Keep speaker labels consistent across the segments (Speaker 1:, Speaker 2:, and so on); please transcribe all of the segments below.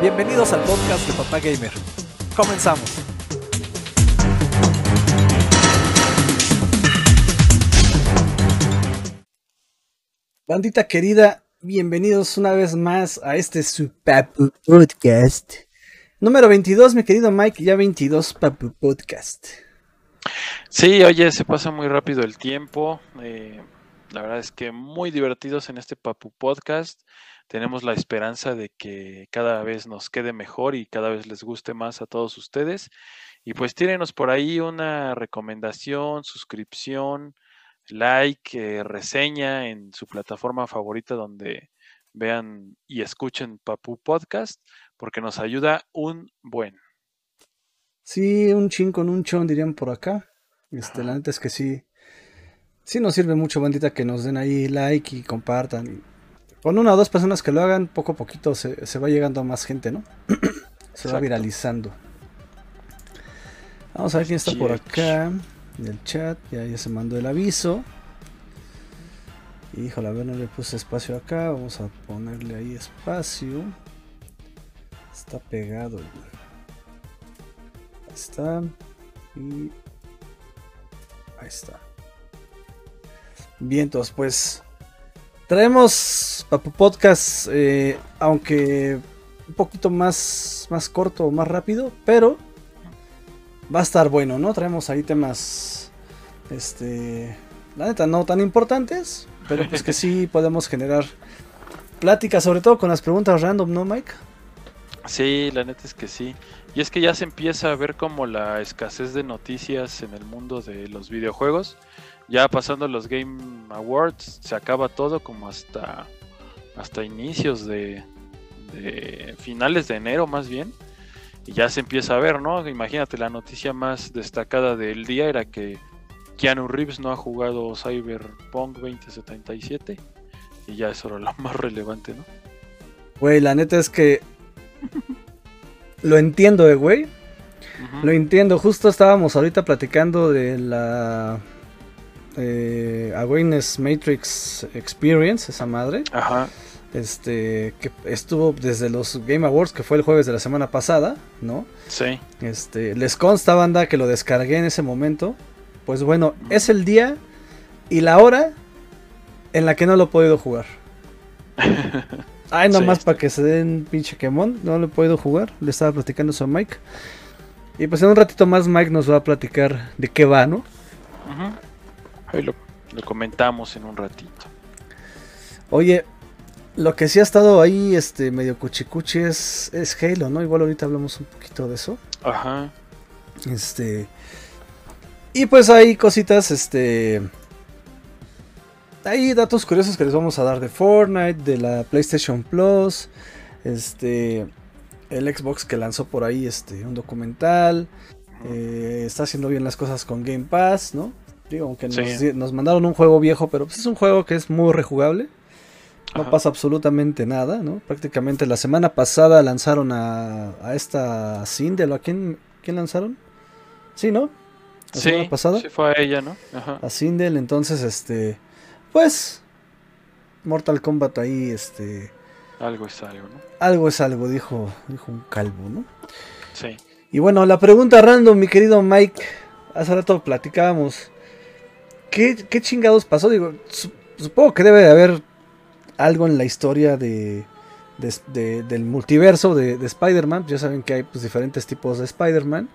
Speaker 1: Bienvenidos al podcast de Papá Gamer. Comenzamos. Bandita querida, bienvenidos una vez más a este su Papu Podcast. Número 22, mi querido Mike, ya 22 Papu Podcast.
Speaker 2: Sí, oye, se pasa muy rápido el tiempo. eh, la verdad es que muy divertidos en este Papu Podcast. Tenemos la esperanza de que cada vez nos quede mejor y cada vez les guste más a todos ustedes. Y pues tírenos por ahí una recomendación, suscripción, like, eh, reseña en su plataforma favorita donde vean y escuchen Papu Podcast, porque nos ayuda un buen.
Speaker 1: Sí, un chin con un chon dirían por acá. Este, la neta es que sí. Sí nos sirve mucho, bandita, que nos den ahí like y compartan. Con una o dos personas que lo hagan, poco a poquito se, se va llegando a más gente, ¿no? se va viralizando. Vamos a ver quién está por acá. En el chat, ya, ya se mandó el aviso. Híjole, a ver, no le puse espacio acá. Vamos a ponerle ahí espacio. Está pegado. Ahí está. Y. Ahí está. Bien, entonces, pues. Traemos Papu Podcast, eh, aunque un poquito más, más corto o más rápido, pero va a estar bueno, ¿no? Traemos ahí temas, este, la neta, no tan importantes, pero pues que sí podemos generar plática, sobre todo con las preguntas random, ¿no, Mike?
Speaker 2: Sí, la neta es que sí. Y es que ya se empieza a ver como la escasez de noticias en el mundo de los videojuegos. Ya pasando los Game Awards, se acaba todo como hasta, hasta inicios de, de finales de enero más bien. Y ya se empieza a ver, ¿no? Imagínate, la noticia más destacada del día era que Keanu Reeves no ha jugado Cyberpunk 2077. Y ya eso era lo más relevante, ¿no?
Speaker 1: Güey, la neta es que lo entiendo, eh, güey.
Speaker 2: Ujú.
Speaker 1: Lo entiendo, justo estábamos ahorita platicando de la eh, Awareness Matrix Experience, esa madre.
Speaker 2: Ajá.
Speaker 1: Este, que estuvo desde los Game Awards, que fue el jueves de la semana pasada, ¿no?
Speaker 2: Sí.
Speaker 1: Este, les consta, banda, que lo descargué en ese momento. Pues bueno, es el día y la hora en la que no lo he podido jugar. Ay, nomás para que se den pinche quemón, no lo he podido jugar. Le estaba platicando eso a Mike. Y pues en un ratito más Mike nos va a platicar de qué va, ¿no?
Speaker 2: Ujú. Ahí lo, lo comentamos en un ratito.
Speaker 1: Oye, lo que sí ha estado ahí, este, medio cuchicuchi es, es Halo, ¿no? Igual ahorita hablamos un poquito de eso.
Speaker 2: Ajá.
Speaker 1: Este. Y pues hay cositas, este. Hay datos curiosos que les vamos a dar de Fortnite, de la PlayStation Plus, este. El Xbox que lanzó por ahí este, un documental. eh, está haciendo bien las cosas con Game Pass, ¿no? Digo, aunque nos,
Speaker 2: Sí.
Speaker 1: nos mandaron un juego viejo, pero pues es un juego que es muy rejugable. No
Speaker 2: Ajá.
Speaker 1: pasa absolutamente nada, ¿no? Prácticamente la semana pasada lanzaron a, a esta Sindel, ¿o a quién, quién lanzaron? Sí, ¿no? La
Speaker 2: Sí,
Speaker 1: semana pasada.
Speaker 2: sí fue a ella, ¿no? Ajá.
Speaker 1: A Sindel, entonces, este, pues, Mortal Kombat ahí, este,
Speaker 2: Algo es algo, ¿no?
Speaker 1: algo es algo, dijo, dijo un calvo, ¿no?
Speaker 2: Sí.
Speaker 1: Y bueno, la pregunta random, mi querido Mike, hace rato platicábamos, ¿qué, qué chingados pasó? Digo, su- supongo que debe de haber algo en la historia de, de- de- del multiverso de, de Spider-Man, ya saben que hay pues, diferentes tipos de Spider-Man,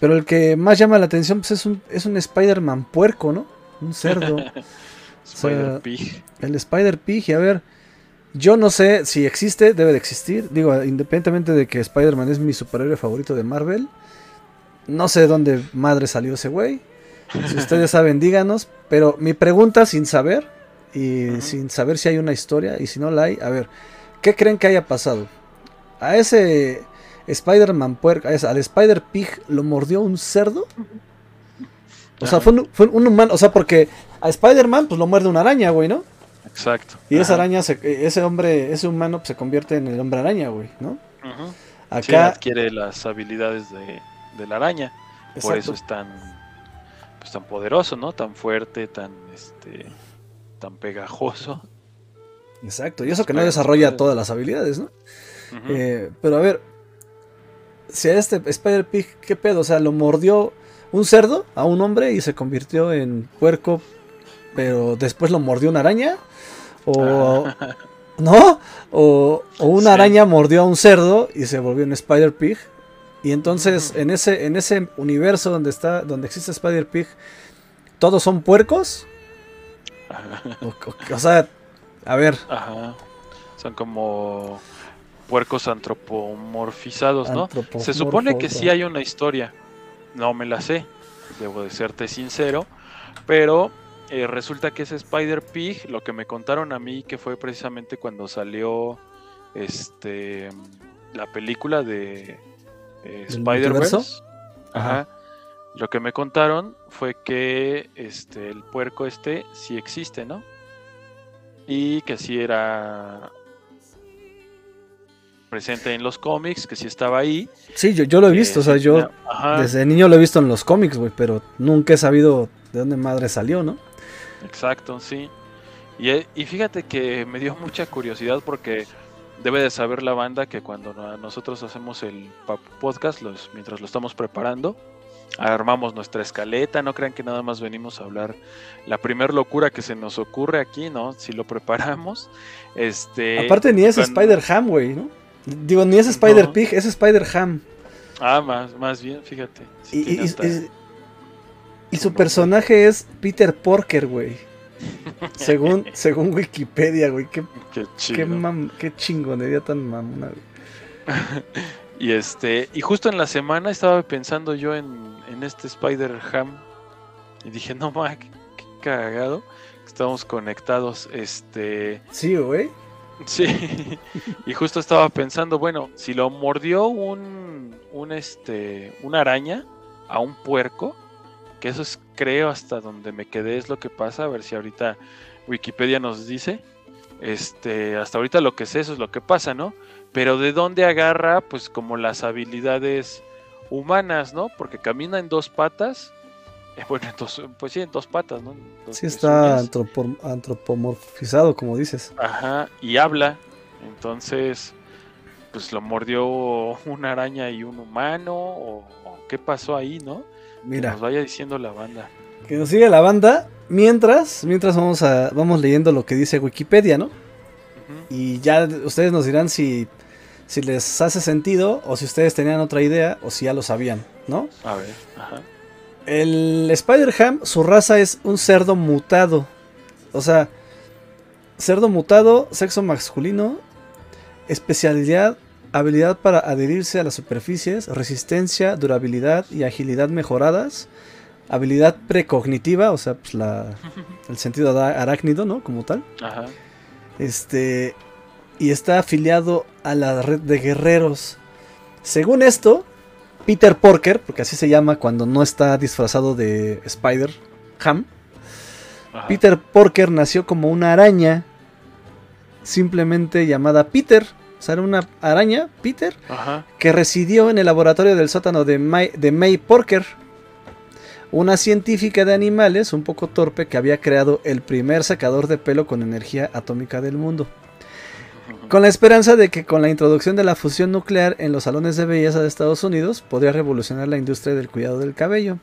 Speaker 1: pero el que más llama la atención pues, es un, es un Spider-Man puerco, ¿no? Un cerdo.
Speaker 2: Spider Pig.
Speaker 1: El Spider Pig, y a ver, yo no sé si existe, debe de existir. Digo, independientemente de que Spider-Man es mi superhéroe favorito de Marvel, no sé de dónde madre salió ese güey. Si ustedes saben, díganos. Pero mi pregunta, sin saber, y sin saber si hay una historia, y si no la hay, a ver, ¿qué creen que haya pasado? A ese Spider-Man puerco, al Spider Pig, ¿lo mordió un cerdo? O sea, fue un, fue un humano, o sea, porque a Spider-Man pues lo muerde una araña, güey, ¿no?
Speaker 2: Exacto.
Speaker 1: Y esa
Speaker 2: Ajá.
Speaker 1: araña, se- ese hombre, ese humano pues, se convierte en el hombre araña, güey, ¿no?
Speaker 2: Sí,
Speaker 1: Acá,
Speaker 2: adquiere las habilidades de, de la araña. Por eso es tan, pues, tan poderoso, ¿no? Tan fuerte, tan, este, tan pegajoso.
Speaker 1: exacto. Y eso que no desarrolla todas las habilidades, ¿no? Eh, pero a ver, si a este Spider Pig, ¿qué pedo? O sea, lo mordió un cerdo a un hombre y se convirtió en puerco, pero después lo mordió una araña. O. ¿No? O, o una
Speaker 2: Sí.
Speaker 1: araña mordió a un cerdo y se volvió un Spider Pig. Y entonces, en ese, en ese universo donde está, donde existe Spider Pig, ¿todos son puercos? O, o- o sea, a ver,
Speaker 2: Ajá. Son como puercos antropomorfizados, ¿no? Se supone que sí hay una historia. No me la sé, debo de serte sincero. Pero eh, resulta que ese Spider Pig, lo que me contaron a mí, que fue precisamente cuando salió este la película de eh,
Speaker 1: ¿Del
Speaker 2: Spider-Verse. Ajá. Lo que me contaron fue que este el puerco este sí existe, ¿no? Y que sí era presente en los cómics, que sí estaba ahí.
Speaker 1: Sí, yo, yo lo he visto, o sea,
Speaker 2: Eh,
Speaker 1: yo desde niño lo he visto en los cómics, güey, pero nunca he sabido de dónde madre salió, ¿no?
Speaker 2: exacto, sí. Y, eh, y fíjate que me dio mucha curiosidad porque debe de saber la banda que cuando no- nosotros hacemos el podcast, los, mientras lo estamos preparando, armamos nuestra escaleta, no crean que nada más venimos a hablar la primer locura que se nos ocurre aquí, ¿no? Si lo preparamos, este...
Speaker 1: Aparte ni es
Speaker 2: cuando-
Speaker 1: Spider-Ham, güey, ¿no? Digo, ni es Spider-Pig, es Spider-Ham.
Speaker 2: Ah, más, más bien, fíjate.
Speaker 1: Y, y-
Speaker 2: hasta-
Speaker 1: y- y su personaje es Peter Porker, güey. Según, según Wikipedia, güey. Qué,
Speaker 2: Qué
Speaker 1: qué, mam- qué chingonería tan mamona, güey.
Speaker 2: Y este, y justo en la semana estaba pensando yo en, en este Spider-Ham. Y dije, no ma, qué, qué cagado. Estamos conectados. Este.
Speaker 1: Sí, güey.
Speaker 2: Sí. y justo estaba pensando, bueno, si lo mordió un. un este. una araña a un puerco. Que eso es, creo, hasta donde me quedé es lo que pasa. A ver si ahorita Wikipedia nos dice. Este, hasta ahorita lo que sé, eso es lo que pasa, ¿no? Pero de dónde agarra, pues como las habilidades humanas, ¿no? Porque camina en dos patas. eh, bueno, en dos- pues sí, en dos patas, ¿no? Dos
Speaker 1: Sí está antropomorfizado, como dices.
Speaker 2: Ajá, y habla. Entonces, pues lo mordió una araña y un humano. ¿O, o qué pasó ahí, no? Que
Speaker 1: Mira,
Speaker 2: nos vaya diciendo la banda.
Speaker 1: que nos sigue la banda. Mientras, mientras vamos a vamos leyendo lo que dice Wikipedia, ¿no? Y ya ustedes nos dirán si, si les hace sentido o si ustedes tenían otra idea o si ya lo sabían, ¿no?
Speaker 2: A ver, ajá.
Speaker 1: El Spider-Ham, su raza es un cerdo mutado. O sea, cerdo mutado, sexo masculino, especialidad, habilidad para adherirse a las superficies, resistencia, durabilidad y agilidad mejoradas, habilidad precognitiva, o sea, pues la, el sentido arácnido, ¿no? Como tal.
Speaker 2: Ajá.
Speaker 1: Este. Y está afiliado a la red de guerreros. Según esto, Peter Porker, porque así se llama cuando no está disfrazado de Spider-Ham. Peter Porker nació como una araña. Simplemente llamada Peter. O sea, era una araña, Peter,
Speaker 2: Ajá.
Speaker 1: que residió en el laboratorio del sótano de May, de May Porker. Una científica de animales un poco torpe que había creado el primer secador de pelo con energía atómica del mundo. Con la esperanza de que con la introducción de la fusión nuclear en los salones de belleza de Estados Unidos podría revolucionar la industria del cuidado del cabello.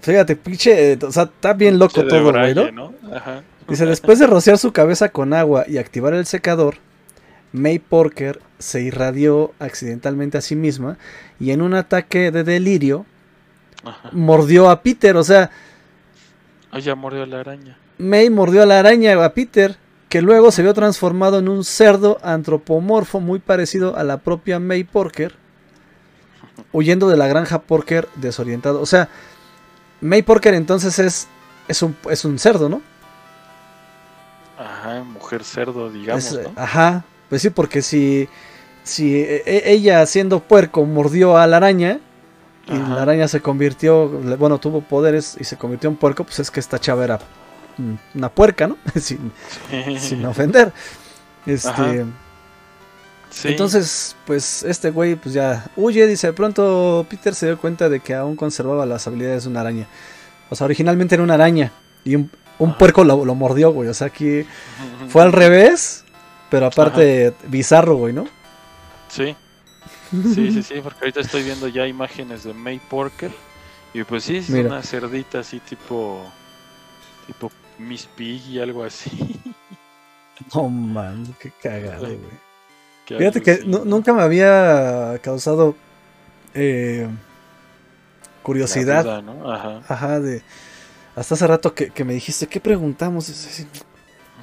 Speaker 1: Fíjate, pinche, eh, o sea, está bien loco todo, güey, ¿no?
Speaker 2: ¿no? Ajá.
Speaker 1: Dice, después de rociar su cabeza con agua y activar el secador, May Porker se irradió accidentalmente a sí misma y en un ataque de delirio
Speaker 2: Ajá.
Speaker 1: mordió a Peter, o sea,
Speaker 2: Ay, ya mordió la araña.
Speaker 1: May mordió a la araña a Peter, que luego se vio transformado en un cerdo antropomorfo muy parecido a la propia May Porker, huyendo de la granja Porker desorientado. O sea, May Porker entonces es, es, un, es un cerdo, ¿no?
Speaker 2: Ajá, mujer cerdo, digamos,
Speaker 1: Es-
Speaker 2: ¿no?
Speaker 1: Ajá, pues sí, porque si, si e- e- ella siendo puerco mordió a la araña y
Speaker 2: Ajá.
Speaker 1: la araña se convirtió, bueno, tuvo poderes y se convirtió en puerco, pues es que esta chava era mm, una puerca, ¿no? sin, sin ofender. Este,
Speaker 2: Ajá. Sí.
Speaker 1: entonces, pues este güey pues ya huye, dice, de pronto Peter se dio cuenta de que aún conservaba las habilidades de una araña. O sea, originalmente era una araña y un, un
Speaker 2: Ajá.
Speaker 1: puerco lo, lo mordió, güey. O sea, aquí fue al revés pero aparte bizarro, güey, ¿no?
Speaker 2: Sí. Sí, sí, sí, porque ahorita estoy viendo ya imágenes de May Porker. Y pues sí, es una cerdita así tipo. Tipo Miss Pig y algo así.
Speaker 1: Oh man, qué cagado, güey. Fíjate que nunca me había causado eh, curiosidad. Ajá. Ajá, de. Hasta hace rato que, me dijiste, ¿qué preguntamos?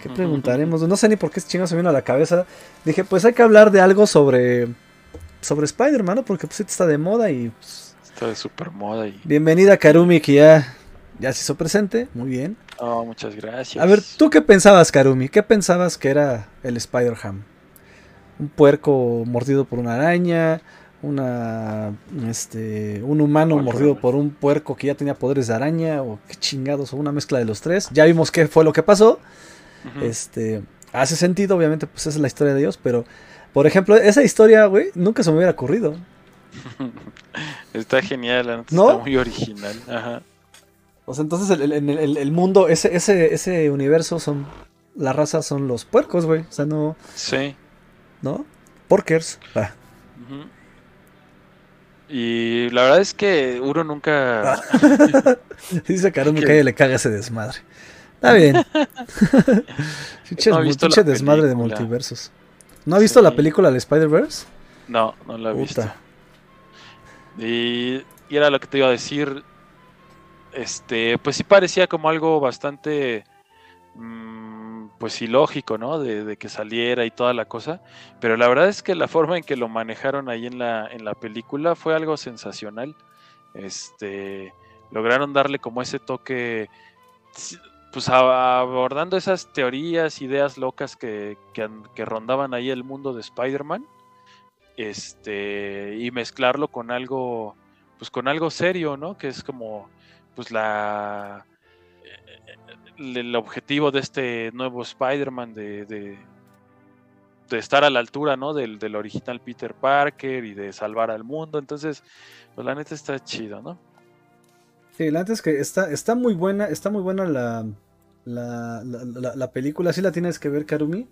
Speaker 1: ¿Qué preguntaremos? No sé ni por qué chingo se vino a la cabeza. Dije, pues hay que hablar de algo sobre. Sobre Spider-Man, ¿no? Porque pues está de moda y. Pues,
Speaker 2: está de super moda y.
Speaker 1: Bienvenida Karumi, que ya. Ya se hizo presente. Muy bien.
Speaker 2: Oh, muchas gracias.
Speaker 1: A ver, ¿tú qué pensabas, Karumi? ¿Qué pensabas que era el Spider-Ham? ¿Un puerco mordido por una araña? una este un humano mordido por un puerco que ya tenía poderes de araña o qué chingados o una mezcla de los tres ya vimos qué fue lo que pasó este hace sentido obviamente pues esa es la historia de Dios pero por ejemplo esa historia güey nunca se me hubiera ocurrido
Speaker 2: está genial ¿No? está muy original Ajá.
Speaker 1: o sea entonces el, el, el, mundo ese ese ese universo son la raza son los puercos güey o sea no
Speaker 2: sí
Speaker 1: no porkers ah.
Speaker 2: Y la verdad es que Uro nunca.
Speaker 1: Dice Karumi que le caga ese desmadre. Está bien. pinche desmadre de multiversos. ¿No ha visto la película de Spider-Verse?
Speaker 2: No, no la he visto. Y, y, era lo que te iba a decir. Este, pues sí parecía como algo bastante. Mm, pues ilógico, ¿no? De, que saliera y toda la cosa. Pero la verdad es que la forma en que lo manejaron ahí en la, en la película fue algo sensacional. Este, lograron darle como ese toque, pues abordando esas teorías, ideas locas que, que, rondaban ahí el mundo de Spider-Man. Este, y mezclarlo con algo, pues con algo serio, ¿no? Que es como, pues la el objetivo de este nuevo Spider-Man de, de, estar a la altura, ¿no? Del, del, original Peter Parker y de salvar al mundo. Entonces, pues la neta está chido, ¿no?
Speaker 1: Sí, la neta es que está, está muy buena, está muy buena la, la, la, película. Sí la tienes que ver, Karumi.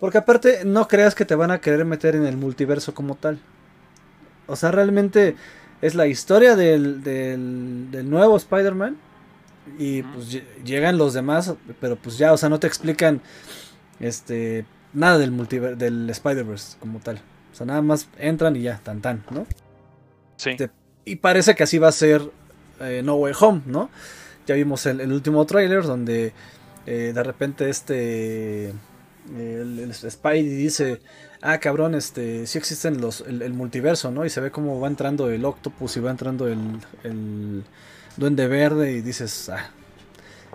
Speaker 1: Porque aparte, no creas que te van a querer meter en el multiverso como tal. O sea, realmente es la historia del, del, del nuevo Spider-Man y pues llegan los demás, pero pues ya, o sea, no te explican este nada del multiverso, del Spider-Verse como tal. O sea, nada más entran y ya, tan tan, ¿no?
Speaker 2: Sí.
Speaker 1: y parece que así va a ser eh, No Way Home, ¿no? Ya vimos el, último tráiler donde eh, de repente este el, el, Spidey dice, ah cabrón, este sí existen los el, multiverso, ¿no? Y se ve como va entrando el Octopus y va entrando el Duende Verde y dices, ah,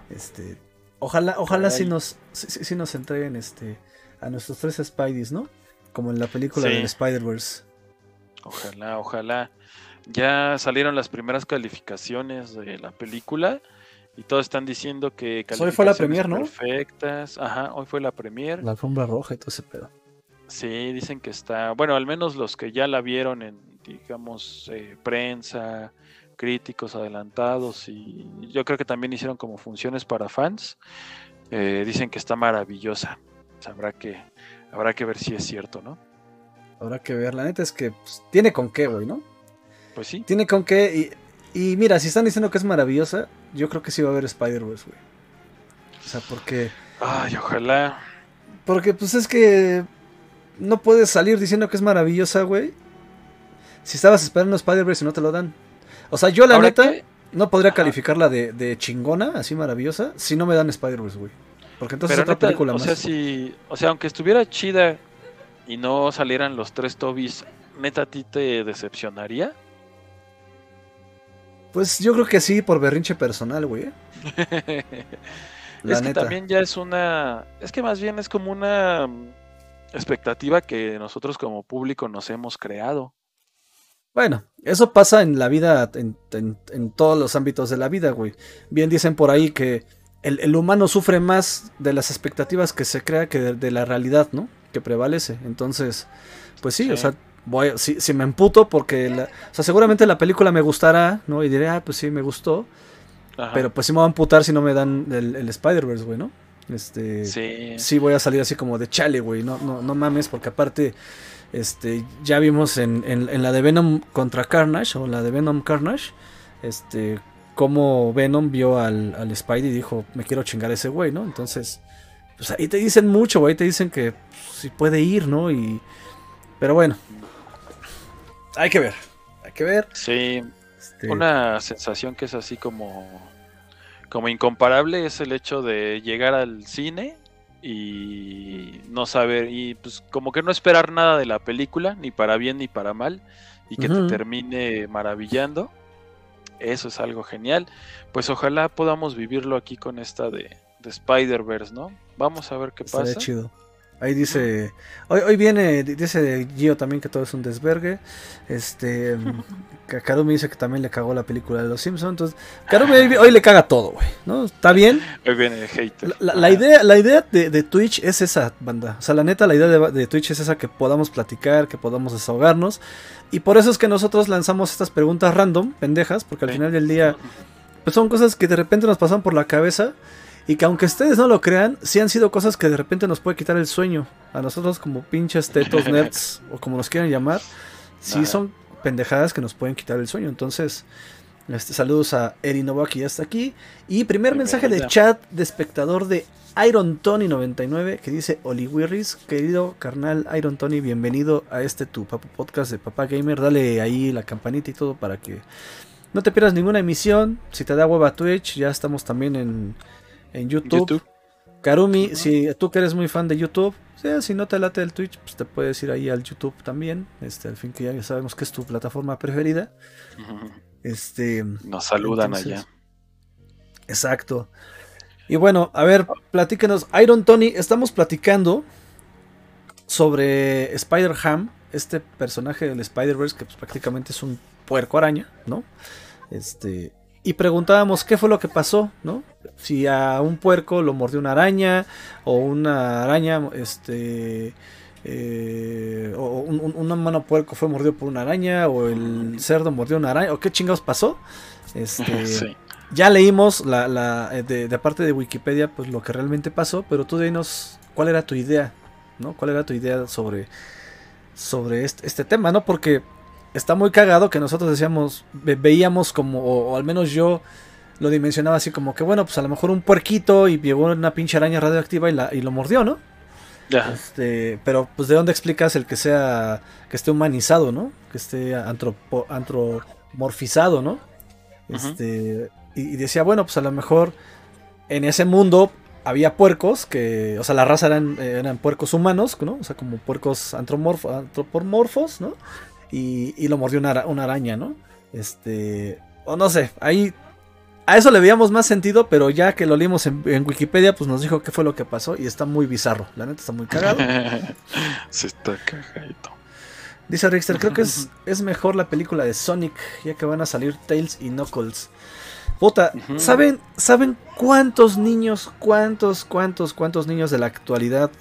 Speaker 1: este, ojalá, ojalá si nos, si, nos entreguen este, a nuestros tres Spideys, ¿no? Como en la película de Spider-Verse.
Speaker 2: Ojalá, ojalá. Ya salieron las primeras calificaciones de la película y todos están diciendo que
Speaker 1: pues hoy fue la premier, ¿no?
Speaker 2: Perfectas. Ajá, hoy fue la premier.
Speaker 1: La alfombra roja y todo ese pedo.
Speaker 2: Sí, dicen que está, bueno, al menos los que ya la vieron en, digamos, eh, prensa, críticos adelantados y yo creo que también hicieron como funciones para fans. Eh, dicen que está maravillosa. habrá que, habrá que ver si es cierto, ¿no?
Speaker 1: Habrá que ver. La neta es que pues, tiene con qué, güey, ¿no?
Speaker 2: Pues sí.
Speaker 1: Tiene con qué. Y, y mira, si están diciendo que es maravillosa, yo creo que sí va a haber Spider-Verse, güey. O sea, porque.
Speaker 2: Ay, ojalá.
Speaker 1: Porque, pues es que. No puedes salir diciendo que es maravillosa, güey. Si estabas esperando Spider-Verse y no te lo dan. O sea, yo la neta no podría calificarla de, chingona, así maravillosa, si no me dan Spider-Verse, güey. Porque entonces es otra película
Speaker 2: o Sea, si, o sea, aunque estuviera chida y no salieran los tres Tobis, ¿neta a ti te decepcionaría?
Speaker 1: Pues yo creo que sí, por berrinche personal, güey.
Speaker 2: es que también ya es una. Es que más bien es como una mm, expectativa que nosotros como público nos hemos creado.
Speaker 1: Bueno, eso pasa en la vida, en, todos los ámbitos de la vida, güey. Bien dicen por ahí que el, humano sufre más de las expectativas que se crea que de, la realidad, ¿no? Que prevalece. Entonces, pues sí, o sea, voy, si, si, me emputo porque, la, o sea, seguramente la película me gustará, ¿no? Y diré, ah, pues sí, me gustó. Pero pues sí me va a emputar si no me dan el, el Spider-Verse, güey, ¿no? Este,
Speaker 2: Sí.
Speaker 1: sí voy a salir así como de chale, güey. No, no, no mames, porque aparte, este, ya vimos en, en- en la de Venom contra Carnage, o la de Venom Carnage, este, cómo Venom vio al, al Spidey y dijo, me quiero chingar a ese güey, ¿no? Entonces, pues ahí te dicen mucho, güey, te dicen que si puede ir, ¿no? Y, pero bueno, hay que ver, hay que ver.
Speaker 2: Sí,
Speaker 1: Este,
Speaker 2: una sensación que es así como, como incomparable es el hecho de llegar al cine y no saber, y pues como que no esperar nada de la película, ni para bien ni para mal, y que te termine maravillando. Eso es algo genial. Pues ojalá podamos vivirlo aquí con esta de, de Spider-Verse, ¿no? Vamos a ver qué
Speaker 1: Estaría
Speaker 2: pasa.
Speaker 1: chido. Ahí dice. Hoy, hoy viene. Dice Gio también que todo es un desvergue. Este. Ka- Karumi dice que también le cagó la película de los Simpsons. Entonces. Karumi hoy, hoy le caga todo, güey. ¿No? Está bien.
Speaker 2: Ahí viene el hater.
Speaker 1: La, la- la idea, la idea de, de Twitch es esa, banda. O sea, la neta, la idea de, de Twitch es esa que podamos platicar, que podamos desahogarnos. Y por eso es que nosotros lanzamos estas preguntas random, pendejas, porque al
Speaker 2: Sí.
Speaker 1: final del día pues son cosas que de repente nos pasan por la cabeza y que aunque ustedes no lo crean, sí han sido cosas que de repente nos puede quitar el sueño. A nosotros como pinches tetos nerds o como nos quieran llamar, sí son pendejadas que nos pueden quitar el sueño. Entonces, este, saludos a Eri Novak que ya está aquí. Y primer mensaje de chat de espectador de Iron Tony 99 que dice Oli Wirris, querido carnal Iron Tony, bienvenido a este tu papo podcast de Papá Gamer. Dale ahí la campanita y todo para que no te pierdas ninguna emisión. Si te da hueva Twitch, ya estamos también en, en YouTube.
Speaker 2: YouTube.
Speaker 1: Karumi, si tú que eres muy fan de YouTube, si no te late el Twitch, pues te puedes ir ahí al YouTube también. Este, al fin que ya sabemos que es tu plataforma preferida. Este,
Speaker 2: Nos saludan
Speaker 1: Entonces,
Speaker 2: allá.
Speaker 1: exacto. Y bueno, a ver, platíquenos. Iron Tony, estamos platicando sobre Spider-Ham, este personaje del Spider-Verse que pues, prácticamente es un puerco araña, ¿no? Este, y preguntábamos qué fue lo que pasó, ¿no? Si a un puerco lo mordió una araña o una araña, este, eh, o un, un, un humano puerco fue mordido por una araña o el cerdo mordió una araña o qué chingados pasó. Este,
Speaker 2: Sí.
Speaker 1: ya leímos la, la eh, de, de parte de Wikipedia pues lo que realmente pasó, pero tú dinos cuál era tu idea, ¿no? ¿Cuál era tu idea sobre sobre este, este tema, ¿no? Porque está muy cagado que nosotros decíamos ve- veíamos como o, o al menos yo lo dimensionaba así como que bueno, pues a lo mejor un puerquito y llegó una pinche araña radioactiva y, la, y lo mordió, ¿no?
Speaker 2: Ya.
Speaker 1: Este, pero pues de dónde explicas el que sea que esté humanizado, ¿no? Que esté antropo- antromorfizado, ¿no? Este, y, y decía, bueno, pues a lo mejor en ese mundo había puercos que, o sea, la raza eran, eran puercos humanos, ¿no? O sea, como puercos antropomorfos, ¿no? Y, y lo mordió una, ara- una araña, ¿no? Este, o no sé, ahí a eso le veíamos más sentido, pero ya que lo leímos en, en Wikipedia, pues nos dijo qué fue lo que pasó y está muy bizarro. La neta está muy cagado.
Speaker 2: Se está cagadito.
Speaker 1: Dice Richter, creo que es, es mejor la película de Sonic, ya que van a salir Tails y Knuckles. Puta. ¿saben, ¿saben cuántos niños, cuántos, cuántos, cuántos niños de la actualidad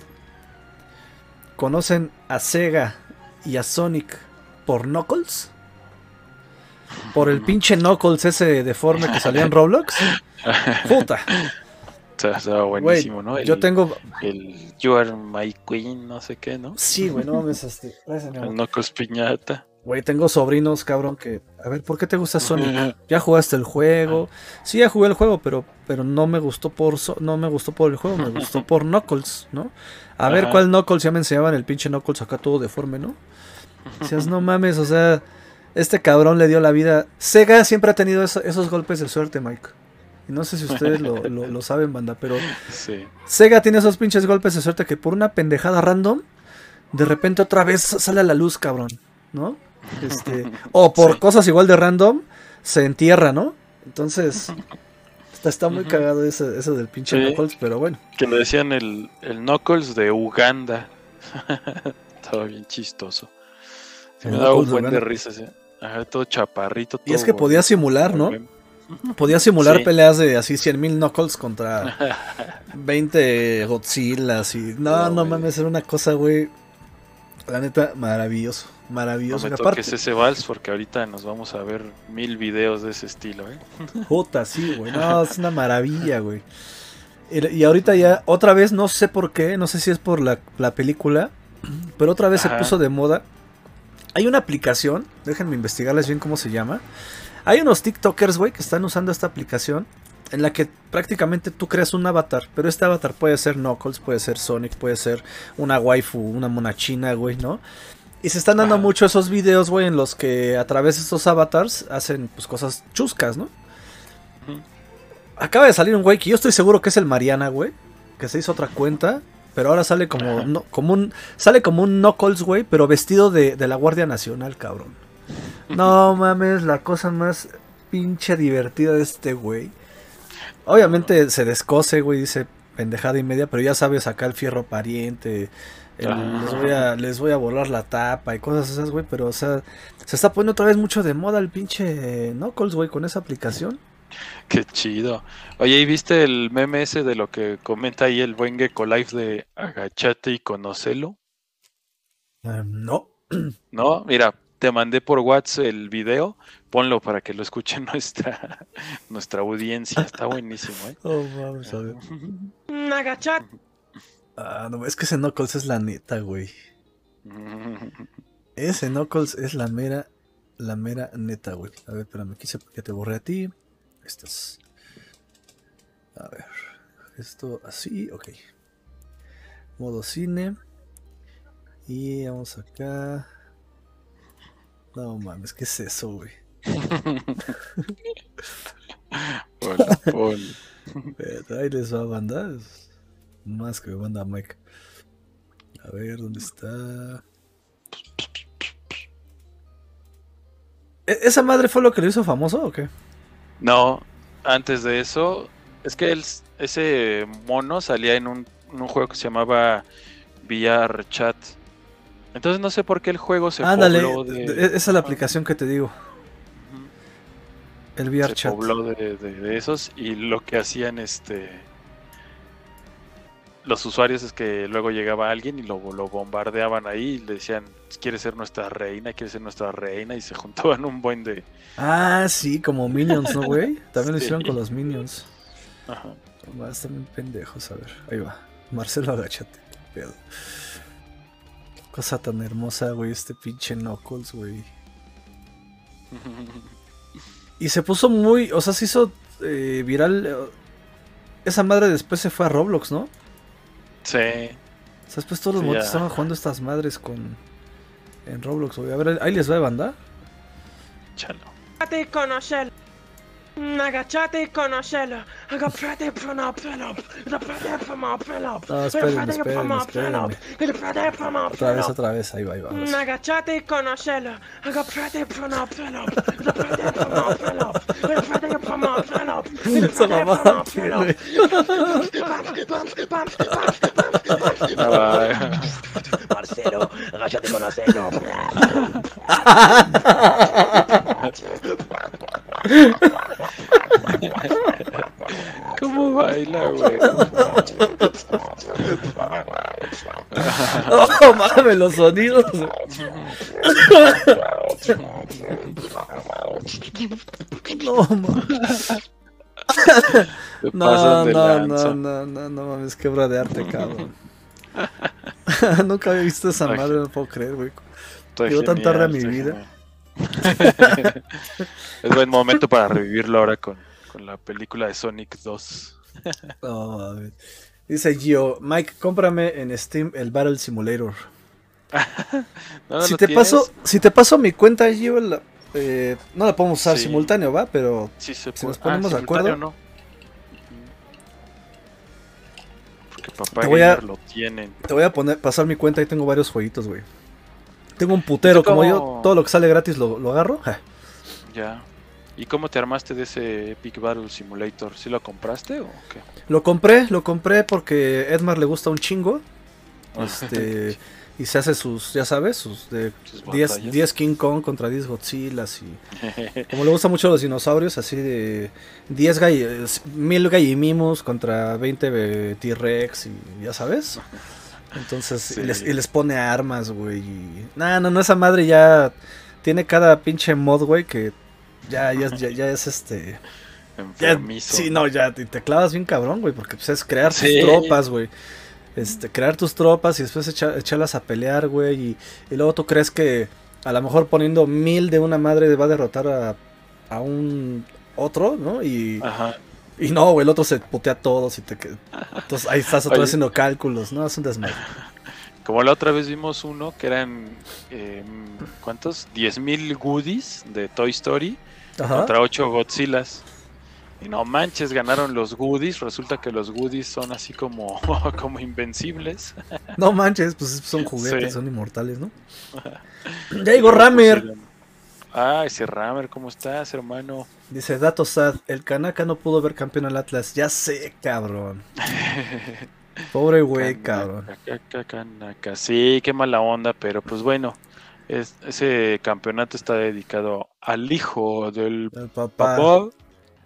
Speaker 1: conocen a Sega y a Sonic por Knuckles? Por el pinche Knuckles ese deforme que salió en Roblox. Puta,
Speaker 2: está buenísimo, ¿no? El,
Speaker 1: yo tengo...
Speaker 2: el You Are My Queen, no sé qué, ¿no?
Speaker 1: Sí, güey, no mames, este...
Speaker 2: Knuckles Piñata.
Speaker 1: Güey, tengo sobrinos, cabrón, que... A ver, ¿por qué te gusta Sonic? ¿Ya jugaste el juego? Sí, ya jugué el juego, pero, pero no me gustó por so- no me gustó por el juego, me gustó por Knuckles, ¿no? A ver cuál Knuckles ya me enseñaban el pinche Knuckles acá todo deforme, ¿no? Decías, no mames, o sea, este cabrón le dio la vida. Sega siempre ha tenido eso- esos golpes de suerte, Mike. Y no sé si ustedes lo, lo- lo saben, banda, pero
Speaker 2: Sí.
Speaker 1: Sega tiene esos pinches golpes de suerte que por una pendejada random, de repente otra vez sale a la luz, cabrón, ¿no? Este, o por
Speaker 2: Sí.
Speaker 1: cosas igual de random, se entierra, ¿no? Entonces, está, está muy cagado eso, eso del pinche
Speaker 2: Sí.
Speaker 1: Knuckles, pero bueno.
Speaker 2: Que le decían el, el Knuckles de Uganda. Estaba bien chistoso. Se me daba un buen de risas, ¿eh? Ajá, todo chaparrito.
Speaker 1: Y es
Speaker 2: todo
Speaker 1: que podía simular, ¿no? Podía simular
Speaker 2: Sí.
Speaker 1: peleas de así 100.000 Knuckles contra 20 Godzillas y... No,
Speaker 2: No,
Speaker 1: no mames, era una cosa, güey. La neta, maravilloso,
Speaker 2: No
Speaker 1: maravilloso.
Speaker 2: me
Speaker 1: Y aparte-
Speaker 2: toques ese vals porque ahorita nos vamos a ver mil videos de ese estilo, ¿eh?
Speaker 1: Puta, sí, güey. No, es una maravilla, güey. Y, ahorita ya, otra vez, no sé por qué, no sé si es por la, la película, pero otra vez se puso de moda. Hay una aplicación, déjenme investigarles bien cómo se llama. Hay unos TikTokers, güey, que están usando esta aplicación en la que prácticamente tú creas un avatar, pero este avatar puede ser Knuckles, puede ser Sonic, puede ser una waifu, una mona china, güey, ¿no? Y se están dando mucho esos videos, güey, en los que a través de estos avatars hacen pues cosas chuscas, ¿no? Acaba de salir un güey que yo estoy seguro que es el Mariana, güey, que se hizo otra cuenta, pero ahora sale como, no- como un sale como un Knuckles, güey, pero vestido de, de la Guardia Nacional, cabrón. No mames, la cosa más pinche divertida de este güey. Obviamente se descose, güey, dice pendejada y media, pero ya sabes acá el fierro pariente. el-
Speaker 2: Ah.
Speaker 1: les, voy a, les voy a volar la tapa y cosas esas, güey. Pero, o sea, se está poniendo otra vez mucho de moda el pinche Knuckles, güey, con esa aplicación.
Speaker 2: Qué chido. Oye, ¿y viste el meme ese de lo que comenta ahí el buen Gecko Life de agachate y conocelo?
Speaker 1: Eh, no.
Speaker 2: No, mira, te mandé por WhatsApp el video, ponlo para que lo escuche nuestra, nuestra audiencia, está buenísimo, ¿eh?
Speaker 1: Oh, vamos a ver.
Speaker 3: Agachate.
Speaker 1: Ah, no, es que ese Knuckles es la neta, güey. Ese Knuckles es la mera, la mera neta, güey. A ver, espérame, quise porque te borré a ti. Estás. A ver. Esto así, ok. Modo cine. Y vamos acá. No mames, ¿qué es eso, güey?
Speaker 2: Ponlo, ponlo.
Speaker 1: Espérate, Ahí les va a banda. es Más que me manda Mike. A ver, ¿dónde está? ¿E- ¿Esa madre fue lo que lo hizo famoso o qué?
Speaker 2: No, antes de eso, es que ese mono salía en un, en un juego que se llamaba VR Chat. Entonces no sé por qué el juego se
Speaker 1: Ándale,
Speaker 2: pobló de...
Speaker 1: de- esa es la aplicación que te digo. El VR
Speaker 2: se
Speaker 1: chat.
Speaker 2: pobló de, de- de esos y lo que hacían este los usuarios es que luego llegaba alguien y lo, lo bombardeaban ahí y le decían quieres ser nuestra reina quieres ser nuestra reina y se juntaban un buen de
Speaker 1: Ah, sí, como Minions, ¿no, güey? También lo
Speaker 2: Sí.
Speaker 1: hicieron con los Minions.
Speaker 2: Ajá.
Speaker 1: Bien pendejos, a ver. Ahí va. Marcelo, agáchate. qué Pedo. Cosa tan hermosa, güey, este pinche Knuckles, güey. Y se puso muy, o sea, se hizo eh, viral. eh, esa madre después se fue a Roblox, ¿no?
Speaker 2: Sí
Speaker 1: O sea, después todos los
Speaker 2: Sí,
Speaker 1: motos
Speaker 2: ya.
Speaker 1: estaban jugando estas madres con... En Roblox, güey. A ver, ahí les va de banda.
Speaker 2: chalo
Speaker 3: y conocelo. Agachate y conocelo. Agachate para pelo. Agachate para pelo.
Speaker 1: No, espérenme, espérenme, espérenme. Otra vez, otra vez, ahí va, ahí va. ahora sí.
Speaker 3: Agachate y conocelo. Agachate para pelo. Agachate para pelo. Agachate para pelo.
Speaker 1: Esa mamada, güey.
Speaker 2: Ah,
Speaker 3: Marcelo, agachate y conocelo.
Speaker 2: cómo baila güey
Speaker 1: No mames, los sonidos. No mames. No, no, no, no, no, no mames, qué obra de arte, cabrón. Nunca había visto esa madre, no puedo creer, güey. Llegó tan tarde a mi vida.
Speaker 2: es buen momento para revivirlo ahora con, con la película de Sonic 2.
Speaker 1: No mames. Dice Gio, Mike, cómprame en Steam el Battle Simulator.
Speaker 2: ¿No
Speaker 1: si te
Speaker 2: tienes?
Speaker 1: paso, si te paso mi cuenta, Gio, la- eh, no la podemos usar
Speaker 2: Sí.
Speaker 1: simultáneo, ¿va? Pero
Speaker 2: Sí se
Speaker 1: Si nos
Speaker 2: puede.
Speaker 1: ponemos de acuerdo.
Speaker 2: no. Porque papá
Speaker 1: Te voy a-
Speaker 2: lo tienen.
Speaker 1: te voy a poner, pasar mi cuenta y tengo varios jueguitos, güey. Tengo un putero,
Speaker 2: ¿Y tú
Speaker 1: como yo, todo lo que sale gratis lo, lo agarro. Ja.
Speaker 2: Ya. ¿Y cómo te armaste de ese Epic Battle Simulator? ¿Sí lo compraste o qué?
Speaker 1: Lo compré, lo compré porque Edmar le gusta un chingo. Este, y se hace sus, ya sabes, sus de
Speaker 2: Sus
Speaker 1: 10,
Speaker 2: batallas.
Speaker 1: 10 King Kong contra 10 Godzillas y como le gustan mucho los dinosaurios, así de 10 gall 1000 gallimimus contra 20 de T-Rex y ya sabes. Entonces,
Speaker 2: Sí.
Speaker 1: y, les, y les pone armas, güey. y- No, no, no, esa madre ya tiene cada pinche mod, güey, que ya, ya, ya, ya es este. Ya,
Speaker 2: Enfermizo.
Speaker 1: sí, no, ya te, te clavas bien cabrón, güey, porque pues es crear
Speaker 2: Sí.
Speaker 1: tus tropas, güey. Este, crear tus tropas y después echa- echarlas a pelear, güey. Y, y luego tú crees que a lo mejor poniendo mil de una madre va a derrotar a, a un otro, ¿no? Y,
Speaker 2: Ajá.
Speaker 1: Y no, güey, el otro se putea a todos y te Entonces ahí estás otra vez haciendo cálculos, ¿no? Es un desmadre.
Speaker 2: Como la otra vez vimos uno que eran, eh, ¿cuántos? 10.000 goodies de Toy Story
Speaker 1: Ajá.
Speaker 2: contra 8 Godzillas. Y no manches, ganaron los goodies. Resulta que los goodies son así como, como invencibles.
Speaker 1: No manches, pues son juguetes,
Speaker 2: Sí.
Speaker 1: son inmortales, ¿no? Ya llegó Ramer.
Speaker 2: Ah, ese Ramer, ¿cómo estás, hermano?
Speaker 1: Dice Dato Sad, el Kanaka no pudo ver campeón al Atlas. Ya sé, cabrón. Pobre güey, cabrón.
Speaker 2: Kanaka. Sí, qué mala onda, pero pues bueno, es- ese campeonato está dedicado al hijo del
Speaker 1: El papá.
Speaker 2: papá.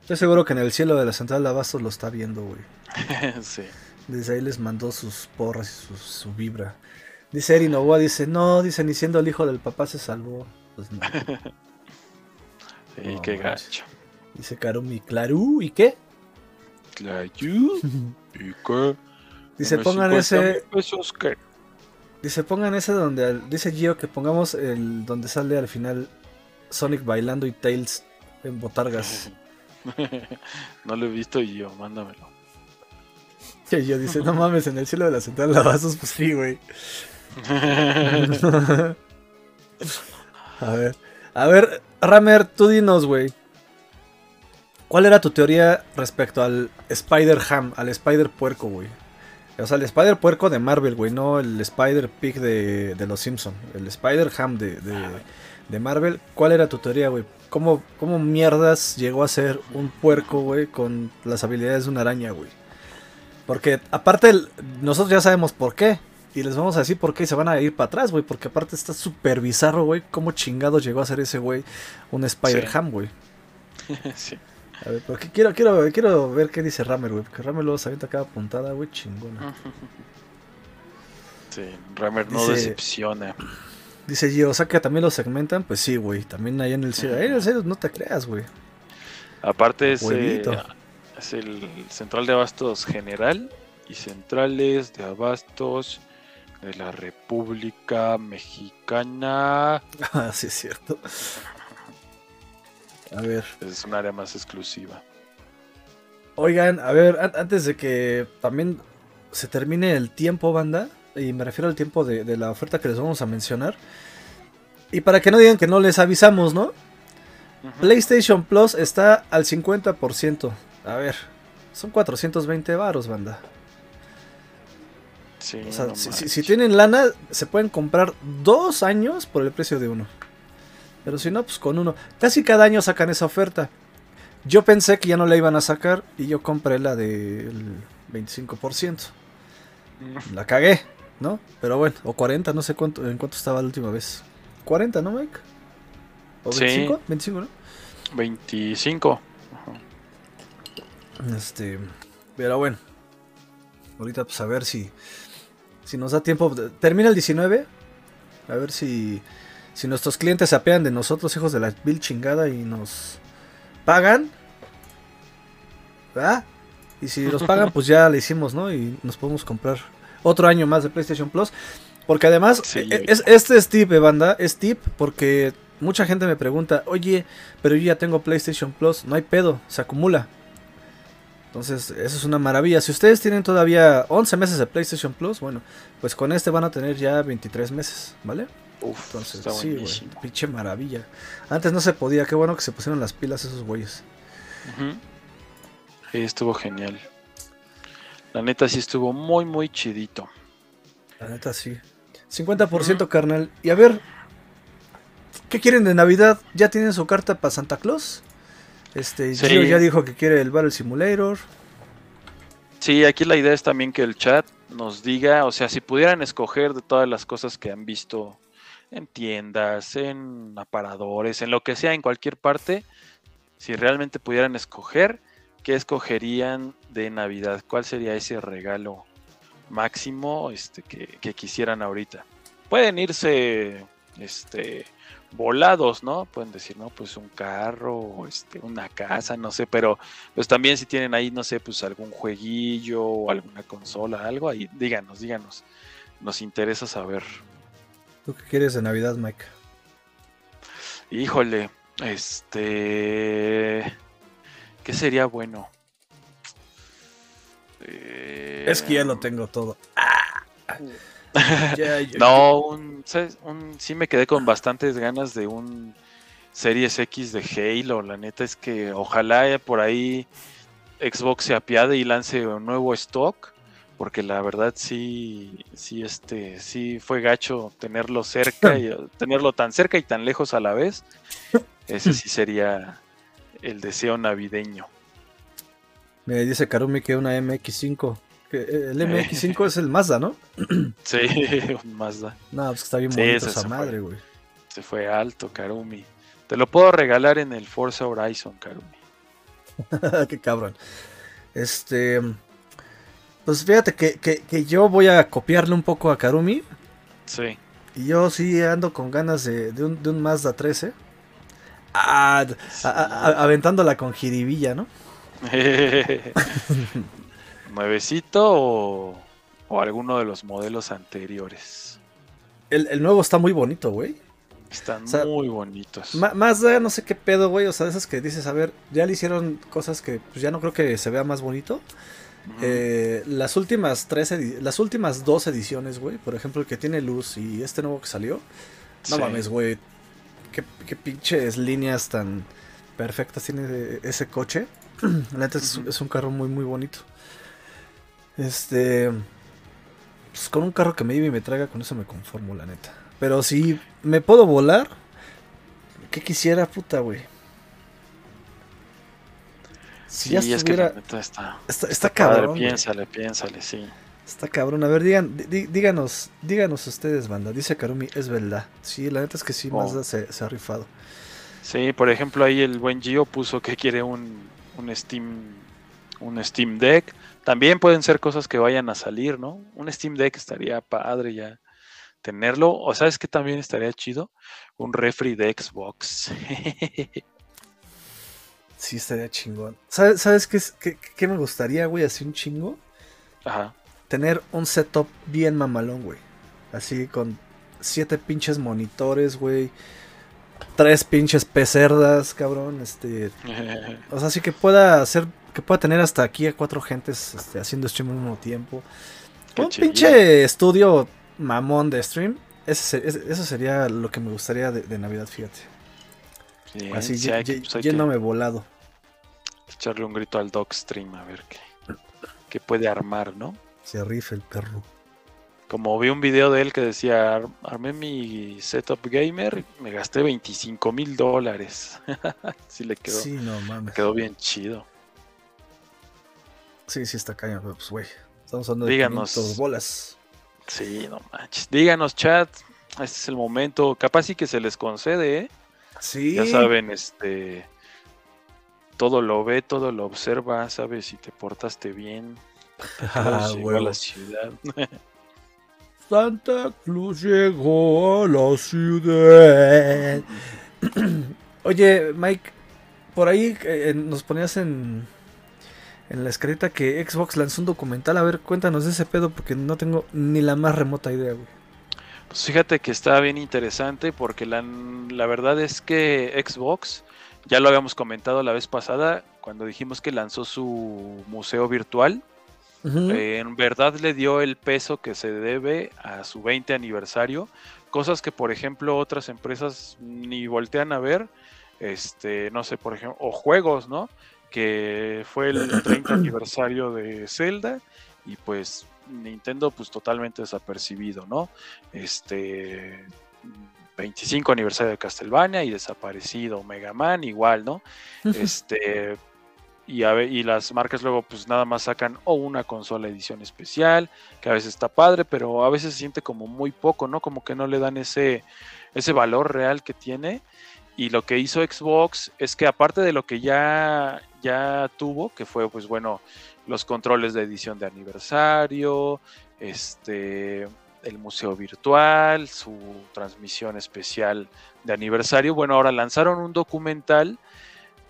Speaker 1: Estoy seguro que en el cielo de la central de Abastos lo está viendo, güey.
Speaker 2: sí.
Speaker 1: Desde ahí les mandó sus porras y su, su vibra. Dice Eri Novoa, dice, no, dice, ni siendo el hijo del papá se salvó. Pues no.
Speaker 2: Sí,
Speaker 1: No
Speaker 2: qué
Speaker 1: manches.
Speaker 2: gacho.
Speaker 1: Dice Karumi, Claru, ¿y qué?
Speaker 2: Tlayu, ¿Y qué?
Speaker 1: Dice, pongan
Speaker 2: 50
Speaker 1: ese,
Speaker 2: pesos, ¿qué?
Speaker 1: dice, pongan ese donde, al- dice Gio que pongamos el donde sale al final Sonic bailando y Tails en botargas.
Speaker 2: no lo he visto yo, mándamelo.
Speaker 1: Y yo dice, no mames, en el cielo de la central Abastos, pues sí, güey. A ver, a ver, Ramer, tú dinos, güey. ¿Cuál era tu teoría respecto al Spider Ham, al Spider Puerco, güey? O sea, el Spider Puerco de Marvel, güey, no el Spider Pig de, de los Simpson. El Spider Ham de, de, de Marvel. ¿Cuál era tu teoría, güey? ¿Cómo, ¿Cómo mierdas llegó a ser un puerco, güey, con las habilidades de una araña, güey? Porque aparte, el- nosotros ya sabemos por qué. Y les vamos a decir por qué se van a ir para atrás, güey. Porque aparte está súper bizarro, güey. ¿Cómo chingados llegó a ser ese güey un Spider-Ham, güey?
Speaker 2: sí.
Speaker 1: A ver, porque quiero, quiero, quiero ver qué dice Ramer, güey. Porque Ramer luego se avienta cada puntada, güey, chingona.
Speaker 2: Sí, Ramer no
Speaker 1: Dice-
Speaker 2: decepciona.
Speaker 1: Dice Gio, o sea que también lo segmentan. Pues sí, güey. También ahí en el cielo. Ahí en el cielo no te creas, güey.
Speaker 2: Aparte es, eh, es el central de abastos general y centrales de abastos de la República Mexicana.
Speaker 1: Ah, sí, es cierto. A ver.
Speaker 2: Es un área más exclusiva.
Speaker 1: Oigan, a ver, an- antes de que también se termine el tiempo, banda, y me refiero al tiempo de, de la oferta que les vamos a mencionar, y para que no digan que no les avisamos, ¿no? PlayStation Plus está al 50%. A ver, son 420 varos, banda.
Speaker 2: Sí,
Speaker 1: O sea,
Speaker 2: no
Speaker 1: si, si- tienen lana, se pueden comprar dos años por el precio de uno. Pero si no, pues con uno. Casi cada año sacan esa oferta. Yo pensé que ya no la iban a sacar y yo compré la del 25%.
Speaker 2: Mm,
Speaker 1: La cagué, ¿no? Pero bueno, o 40, no sé cuánto, en cuánto estaba la última vez. 40, ¿no, Mike? ¿O
Speaker 2: Sí.
Speaker 1: 25? 25, ¿no?
Speaker 2: 25.
Speaker 1: Este, pero bueno. Ahorita pues a ver si si nos da tiempo. Termina el 19. A ver si si nuestros clientes se apean de nosotros, hijos de la vil chingada y nos pagan. ¿Verdad? Y si nos pagan, pues ya le hicimos, ¿no? Y nos podemos comprar otro año más de PlayStation Plus. Porque además,
Speaker 2: Sí.
Speaker 1: e- es, este es tip, eh, banda. Es tip porque mucha gente me pregunta, oye, pero yo ya tengo PlayStation Plus. No hay pedo, se acumula. Entonces, eso es una maravilla. Si ustedes tienen todavía 11 meses de PlayStation Plus, bueno, pues con este van a tener ya 23 meses, ¿vale?
Speaker 2: Uf,
Speaker 1: Entonces,
Speaker 2: está
Speaker 1: sí, güey, pinche maravilla. Antes no se podía, qué bueno que se pusieron las pilas esos güeyes.
Speaker 2: Sí, estuvo genial. La neta sí estuvo muy, muy chidito.
Speaker 1: La neta sí. 50% carnal. Y a ver, ¿qué quieren de Navidad? ¿Ya tienen su carta para Santa Claus? Este,
Speaker 2: Sí.
Speaker 1: Gio ya dijo que quiere el Battle Simulator.
Speaker 2: Sí, aquí la idea es también que el chat nos diga, o sea, si pudieran escoger de todas las cosas que han visto en tiendas, en aparadores, en lo que sea, en cualquier parte, si realmente pudieran escoger, ¿qué escogerían de Navidad? ¿Cuál sería ese regalo máximo este, que, que quisieran ahorita? Pueden irse este, volados, ¿no? Pueden decir, no, pues un carro, este, una casa, no sé, pero pues también si tienen ahí, no sé, pues algún jueguillo o alguna consola, algo ahí, díganos, díganos. Nos interesa saber.
Speaker 1: ¿Tú qué quieres de Navidad, Mike?
Speaker 2: Híjole, este... ¿Qué sería bueno? Eh,
Speaker 1: Es que ya lo tengo todo. Ya, ya-
Speaker 2: No. Un- sí me quedé con bastantes ganas de un Series X de Halo. La neta es que ojalá por ahí Xbox se apiade y lance un nuevo stock. Porque la verdad sí, sí, este, sí fue gacho tenerlo cerca y tenerlo tan cerca y tan lejos a la vez. Ese sí sería el deseo navideño.
Speaker 1: Me dice Karumi que una MX5. Eh, el MX5 es el Mazda, ¿no?
Speaker 2: Sí, un Mazda.
Speaker 1: No, pues está bien
Speaker 2: Sí,
Speaker 1: bonito esa madre, güey.
Speaker 2: Se fue alto, Karumi. Te lo puedo regalar en el Forza Horizon, Karumi.
Speaker 1: Qué cabrón. Este. Pues fíjate que, que- que yo voy a copiarle un poco a Karumi.
Speaker 2: Sí.
Speaker 1: Y yo sí ando con ganas de, de un, de un Mazda 13. Ah, a- a- aventándola con jiribilla, ¿no?
Speaker 2: ¿Nuevecito o, o alguno de los modelos anteriores?
Speaker 1: El, el nuevo está muy bonito, güey.
Speaker 2: Están
Speaker 1: O sea,
Speaker 2: muy bonitos.
Speaker 1: Ma- Mazda, no sé qué pedo, güey. O sea, de esas que dices, a ver, ya le hicieron cosas que pues, ya no creo que se vea más bonito. Eh, las últimas tres edi- las últimas dos ediciones, güey. Por ejemplo, el que tiene luz y este nuevo que salió. No
Speaker 2: Sí.
Speaker 1: mames, güey. Qué, qué pinches líneas tan perfectas tiene ese coche. La neta es, es un carro muy, muy bonito. Este. Pues con un carro que me lleve y me traiga, con eso me conformo, la neta. Pero si me puedo volar, ¿qué quisiera, puta, güey? Si
Speaker 2: Sí,
Speaker 1: ya
Speaker 2: es que la neta está,
Speaker 1: está, está
Speaker 2: está padre,
Speaker 1: cabrón. güey.
Speaker 2: piénsale, piénsale, sí.
Speaker 1: Está cabrón. A ver, digan, di- díganos, díganos ustedes, banda. Dice Karumi, es verdad. Sí, la neta es que sí,
Speaker 2: Oh.
Speaker 1: Mazda se, se ha rifado.
Speaker 2: Sí, por ejemplo, ahí el buen Gio puso que quiere un, un Steam un Steam Deck. También pueden ser cosas que vayan a salir, ¿no? Un Steam Deck estaría padre ya tenerlo. O sabes que también estaría chido un refri de Xbox.
Speaker 1: Sí, estaría chingón. ¿Sabes, ¿sabes qué, es- qué, qué me gustaría, güey? Así un chingo.
Speaker 2: Ajá.
Speaker 1: Tener un setup bien mamalón, güey. Así con siete pinches monitores, güey. Tres pinches pecerdas, cabrón. Este. O sea, así que pueda hacer. Que pueda tener hasta aquí a cuatro gentes este, haciendo stream al mismo tiempo.
Speaker 2: Qué
Speaker 1: un pinche estudio mamón de stream. Ese- eso sería lo que me gustaría de, de Navidad, fíjate.
Speaker 2: Bien,
Speaker 1: Así,
Speaker 2: sí,
Speaker 1: ye-
Speaker 2: hay que-
Speaker 1: ye-
Speaker 2: pues que
Speaker 1: yéndome volado.
Speaker 2: echarle un grito al Dogstream a ver qué, qué puede armar, ¿no?
Speaker 1: Se rifa el perro.
Speaker 2: Como vi un video de él que decía, "Ar- armé mi setup gamer, me gasté 25 mil dólares. sí le quedó,
Speaker 1: Sí, no mames.
Speaker 2: quedó bien chido.
Speaker 1: Sí, sí está cañón, pero, pues güey. Estamos hablando de
Speaker 2: Díganos.
Speaker 1: 500 bolas.
Speaker 2: Sí, no manches. Díganos, chat, este es el momento. Capaz sí que se les concede, ¿eh?
Speaker 1: Sí.
Speaker 2: Ya saben, este. Todo lo ve, todo lo observa, sabe si te portaste bien.
Speaker 1: Ah,
Speaker 2: llegó a
Speaker 1: huevo.
Speaker 2: la ciudad.
Speaker 1: Santa Cruz llegó a la ciudad. Oye, Mike, por ahí eh, nos ponías en, en la escrita que Xbox lanzó un documental. A ver, cuéntanos de ese pedo porque no tengo ni la más remota idea, güey.
Speaker 2: Pues fíjate que está bien interesante porque la, la verdad es que Xbox, ya lo habíamos comentado la vez pasada, cuando dijimos que lanzó su museo virtual, eh, en verdad le dio el peso que se debe a su 20 aniversario, cosas que por ejemplo otras empresas ni voltean a ver, este, no sé, por ejemplo, o juegos, ¿no? Que fue el 30 aniversario de Zelda y pues Nintendo pues totalmente desapercibido, ¿no? Este 25 aniversario de Castlevania y desaparecido Mega Man igual, ¿no? Este y, a y las marcas luego pues nada más sacan o una consola edición especial, que a veces está padre, pero a veces se siente como muy poco, ¿no? Como que no le dan ese, ese valor real que tiene. Y lo que hizo Xbox es que aparte de lo que ya, ya tuvo, que fue pues bueno, los controles de edición de aniversario, este, el museo virtual, su transmisión especial de aniversario. Bueno, ahora lanzaron un documental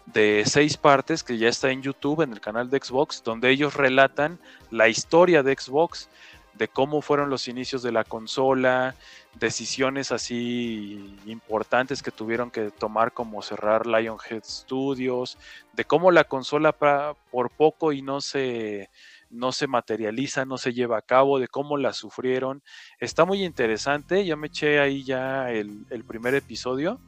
Speaker 2: de seis partes que ya está en YouTube, en el canal de Xbox, donde ellos relatan la historia de Xbox, de cómo fueron los inicios de la consola, decisiones así importantes que tuvieron que tomar como cerrar Lionhead Studios, de cómo la consola por poco y no se no se materializa, no se lleva a cabo, de cómo la sufrieron. Está muy interesante, ya me eché ahí ya el, el primer episodio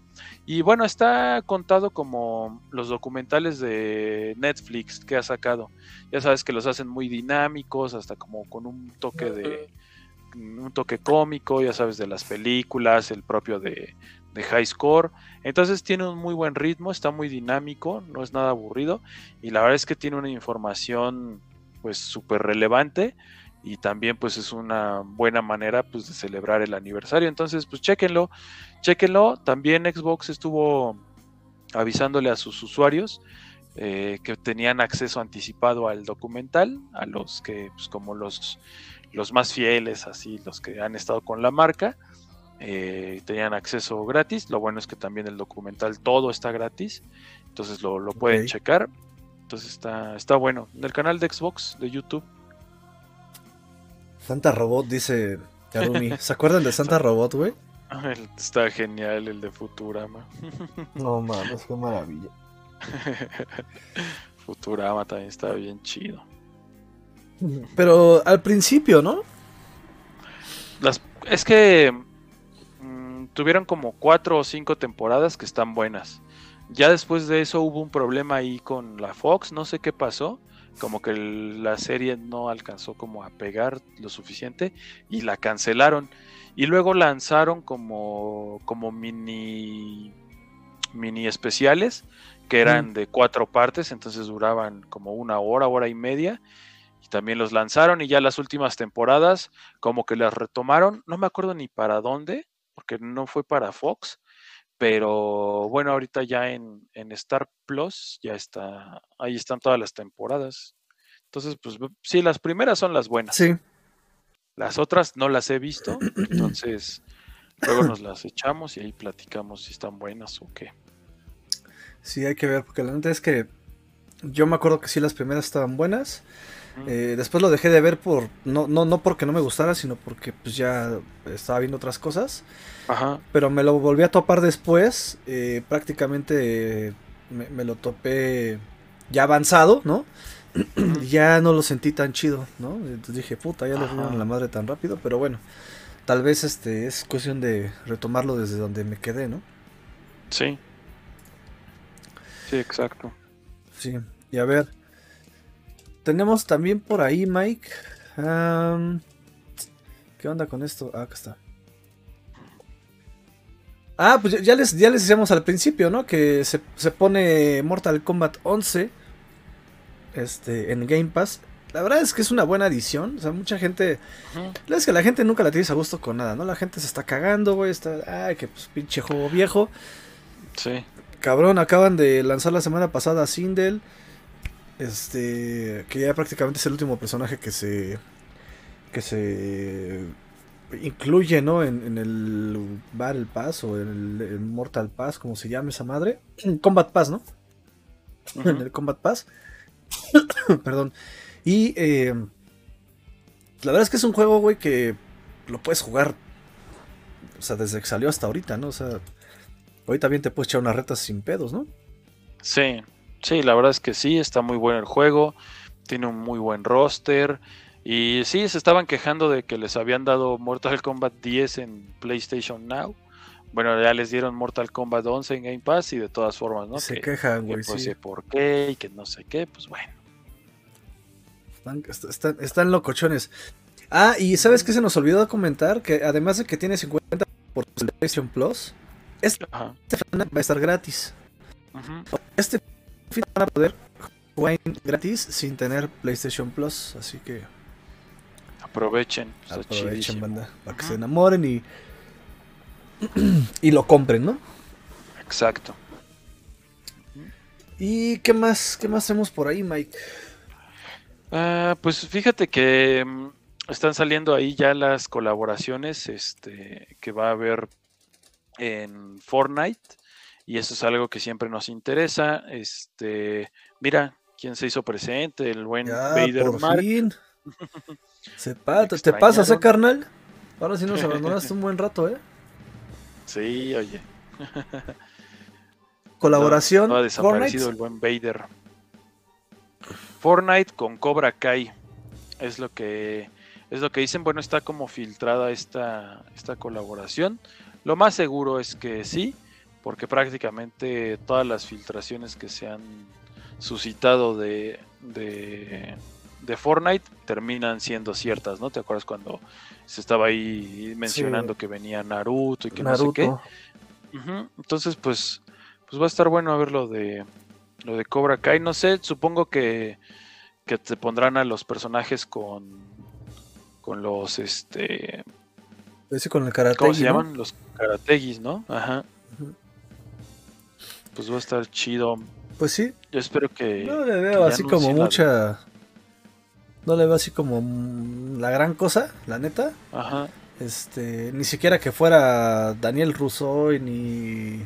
Speaker 2: y bueno, está contado como los documentales de Netflix que ha sacado. Ya sabes que los hacen muy dinámicos, hasta como con un toque de un toque cómico, ya sabes, de las películas, el propio de, de High Score. Entonces tiene un muy buen ritmo, está muy dinámico, no es nada aburrido. Y la verdad es que tiene una información pues súper relevante y también pues es una buena manera pues de celebrar el aniversario. Entonces pues chéquenlo, chéquenlo. También Xbox estuvo avisándole a sus usuarios eh, que tenían acceso anticipado al documental, a los que pues como los, los más fieles, así los que han estado con la marca, eh, tenían acceso gratis. Lo bueno es que también el documental todo está gratis, entonces lo, pueden checar. Entonces está, está bueno. En el canal de Xbox de YouTube.
Speaker 1: Santa Robot dice Karumi. ¿Se acuerdan de Santa Robot, güey?
Speaker 2: Está genial el de Futurama.
Speaker 1: No mames, qué maravilla.
Speaker 2: Futurama también está bien chido.
Speaker 1: Pero al principio, ¿no?
Speaker 2: Las, es que mm, tuvieron como cuatro o cinco temporadas que están buenas. Ya después de eso hubo un problema ahí con la Fox, no sé qué pasó como que la serie no alcanzó como a pegar lo suficiente y la cancelaron y luego lanzaron como como mini mini especiales que eran de cuatro partes entonces duraban como una hora hora y media y también los lanzaron y ya las últimas temporadas como que las retomaron no me acuerdo ni para dónde porque no fue para Fox pero bueno, ahorita ya en, Star Plus ya está, ahí están todas las temporadas. Entonces, pues sí, las primeras son las buenas.
Speaker 1: Sí.
Speaker 2: Las otras no las he visto, entonces luego nos las echamos y ahí platicamos si están buenas o qué.
Speaker 1: Sí, hay que ver, porque la neta es que yo me acuerdo que sí las primeras estaban buenas. Eh, después lo dejé de ver por no, no, no porque no me gustara, sino porque pues ya estaba viendo otras cosas. Pero me lo volví a topar después. Eh, prácticamente me, lo topé ya avanzado, ¿no? ya no lo sentí tan chido, ¿no? Entonces dije, puta, ya lo vi la madre tan rápido. Pero bueno, tal vez este es cuestión de retomarlo desde donde me quedé, ¿no?
Speaker 2: Sí. Sí, exacto.
Speaker 1: Sí, y a ver. Tenemos también por ahí, Mike. ¿Qué onda con esto? Ah, acá está. Ah, pues ya les, ya les decíamos al principio, ¿no? Que se, pone Mortal Kombat 11 este, en Game Pass. La verdad es que es una buena adición. O sea, mucha gente. La verdad es que la gente nunca la tienes a gusto con nada, ¿no? La gente se está cagando, güey. Está. Ay, que pues pinche juego viejo.
Speaker 2: Sí.
Speaker 1: Cabrón, acaban de lanzar la semana pasada Sindel. Este. Que ya prácticamente es el último personaje que se. Que se incluye, ¿no? En, el Battle Pass o en el, Mortal Pass, como se llama esa madre. Combat Pass, ¿no? En el Combat Pass. Perdón. Y eh, la verdad es que es un juego, güey, que lo puedes jugar. O sea, desde que salió hasta ahorita, ¿no? O sea, ahorita bien te puedes echar unas retas sin pedos, ¿no?
Speaker 2: Sí, sí, la verdad es que sí, está muy bueno el juego. Tiene un muy buen roster. Y sí, se estaban quejando de que les habían dado Mortal Kombat 10 en PlayStation Now. Bueno, ya les dieron Mortal Kombat 11 en Game Pass y de todas formas, ¿no?
Speaker 1: Se quejan, güey.
Speaker 2: pues sí. por qué y que no sé qué, pues bueno.
Speaker 1: Están, locochones. Ah, y ¿sabes qué se nos olvidó comentar? Que además de que tiene 50 por PlayStation Plus, este, va a estar gratis. Este fin van a poder jugar gratis sin tener PlayStation Plus, así que
Speaker 2: Aprovechen.
Speaker 1: Aprovechen, banda. Para que se enamoren y. y lo compren, ¿no?
Speaker 2: Exacto.
Speaker 1: ¿Y qué más? ¿Qué más hacemos por ahí, Mike?
Speaker 2: Ah, pues fíjate que mm, están saliendo ahí ya las colaboraciones este, que va a haber en Fortnite. Y eso es algo que siempre nos interesa. Este, mira, quién se hizo presente, el buen
Speaker 1: Ya,
Speaker 2: Vader
Speaker 1: por
Speaker 2: Mark.
Speaker 1: fin. Se pa- ¿Te pasas, eh, carnal? Ahora sí nos abandonaste un buen rato, ¿eh?
Speaker 2: Sí, oye.
Speaker 1: Colaboración.
Speaker 2: No, no ha desaparecido
Speaker 1: Fortnite.
Speaker 2: el buen Vader. Fortnite con Cobra Kai. Es lo que es lo que dicen. Bueno, está como filtrada esta, esta colaboración. Lo más seguro es que sí, porque prácticamente todas las filtraciones que se han suscitado de, de, de Fortnite terminan siendo ciertas, ¿no? ¿Te acuerdas cuando se estaba ahí mencionando que venía Naruto y que no sé qué?
Speaker 1: Naruto.
Speaker 2: Ujú, Entonces, pues, pues va a estar bueno a ver lo de lo de Cobra Kai. No sé, supongo que, que te pondrán a los personajes con con los este
Speaker 1: Ese con el.
Speaker 2: ¿cómo se llaman? Los karategis, ¿no? Ajá.
Speaker 1: Ujú.
Speaker 2: Pues va a estar chido.
Speaker 1: Pues sí.
Speaker 2: Yo espero que
Speaker 1: No le veo así como mucha. No le veo así como la gran cosa, la neta.
Speaker 2: Ajá.
Speaker 1: Este, ni siquiera que fuera Daniel Rousseau ni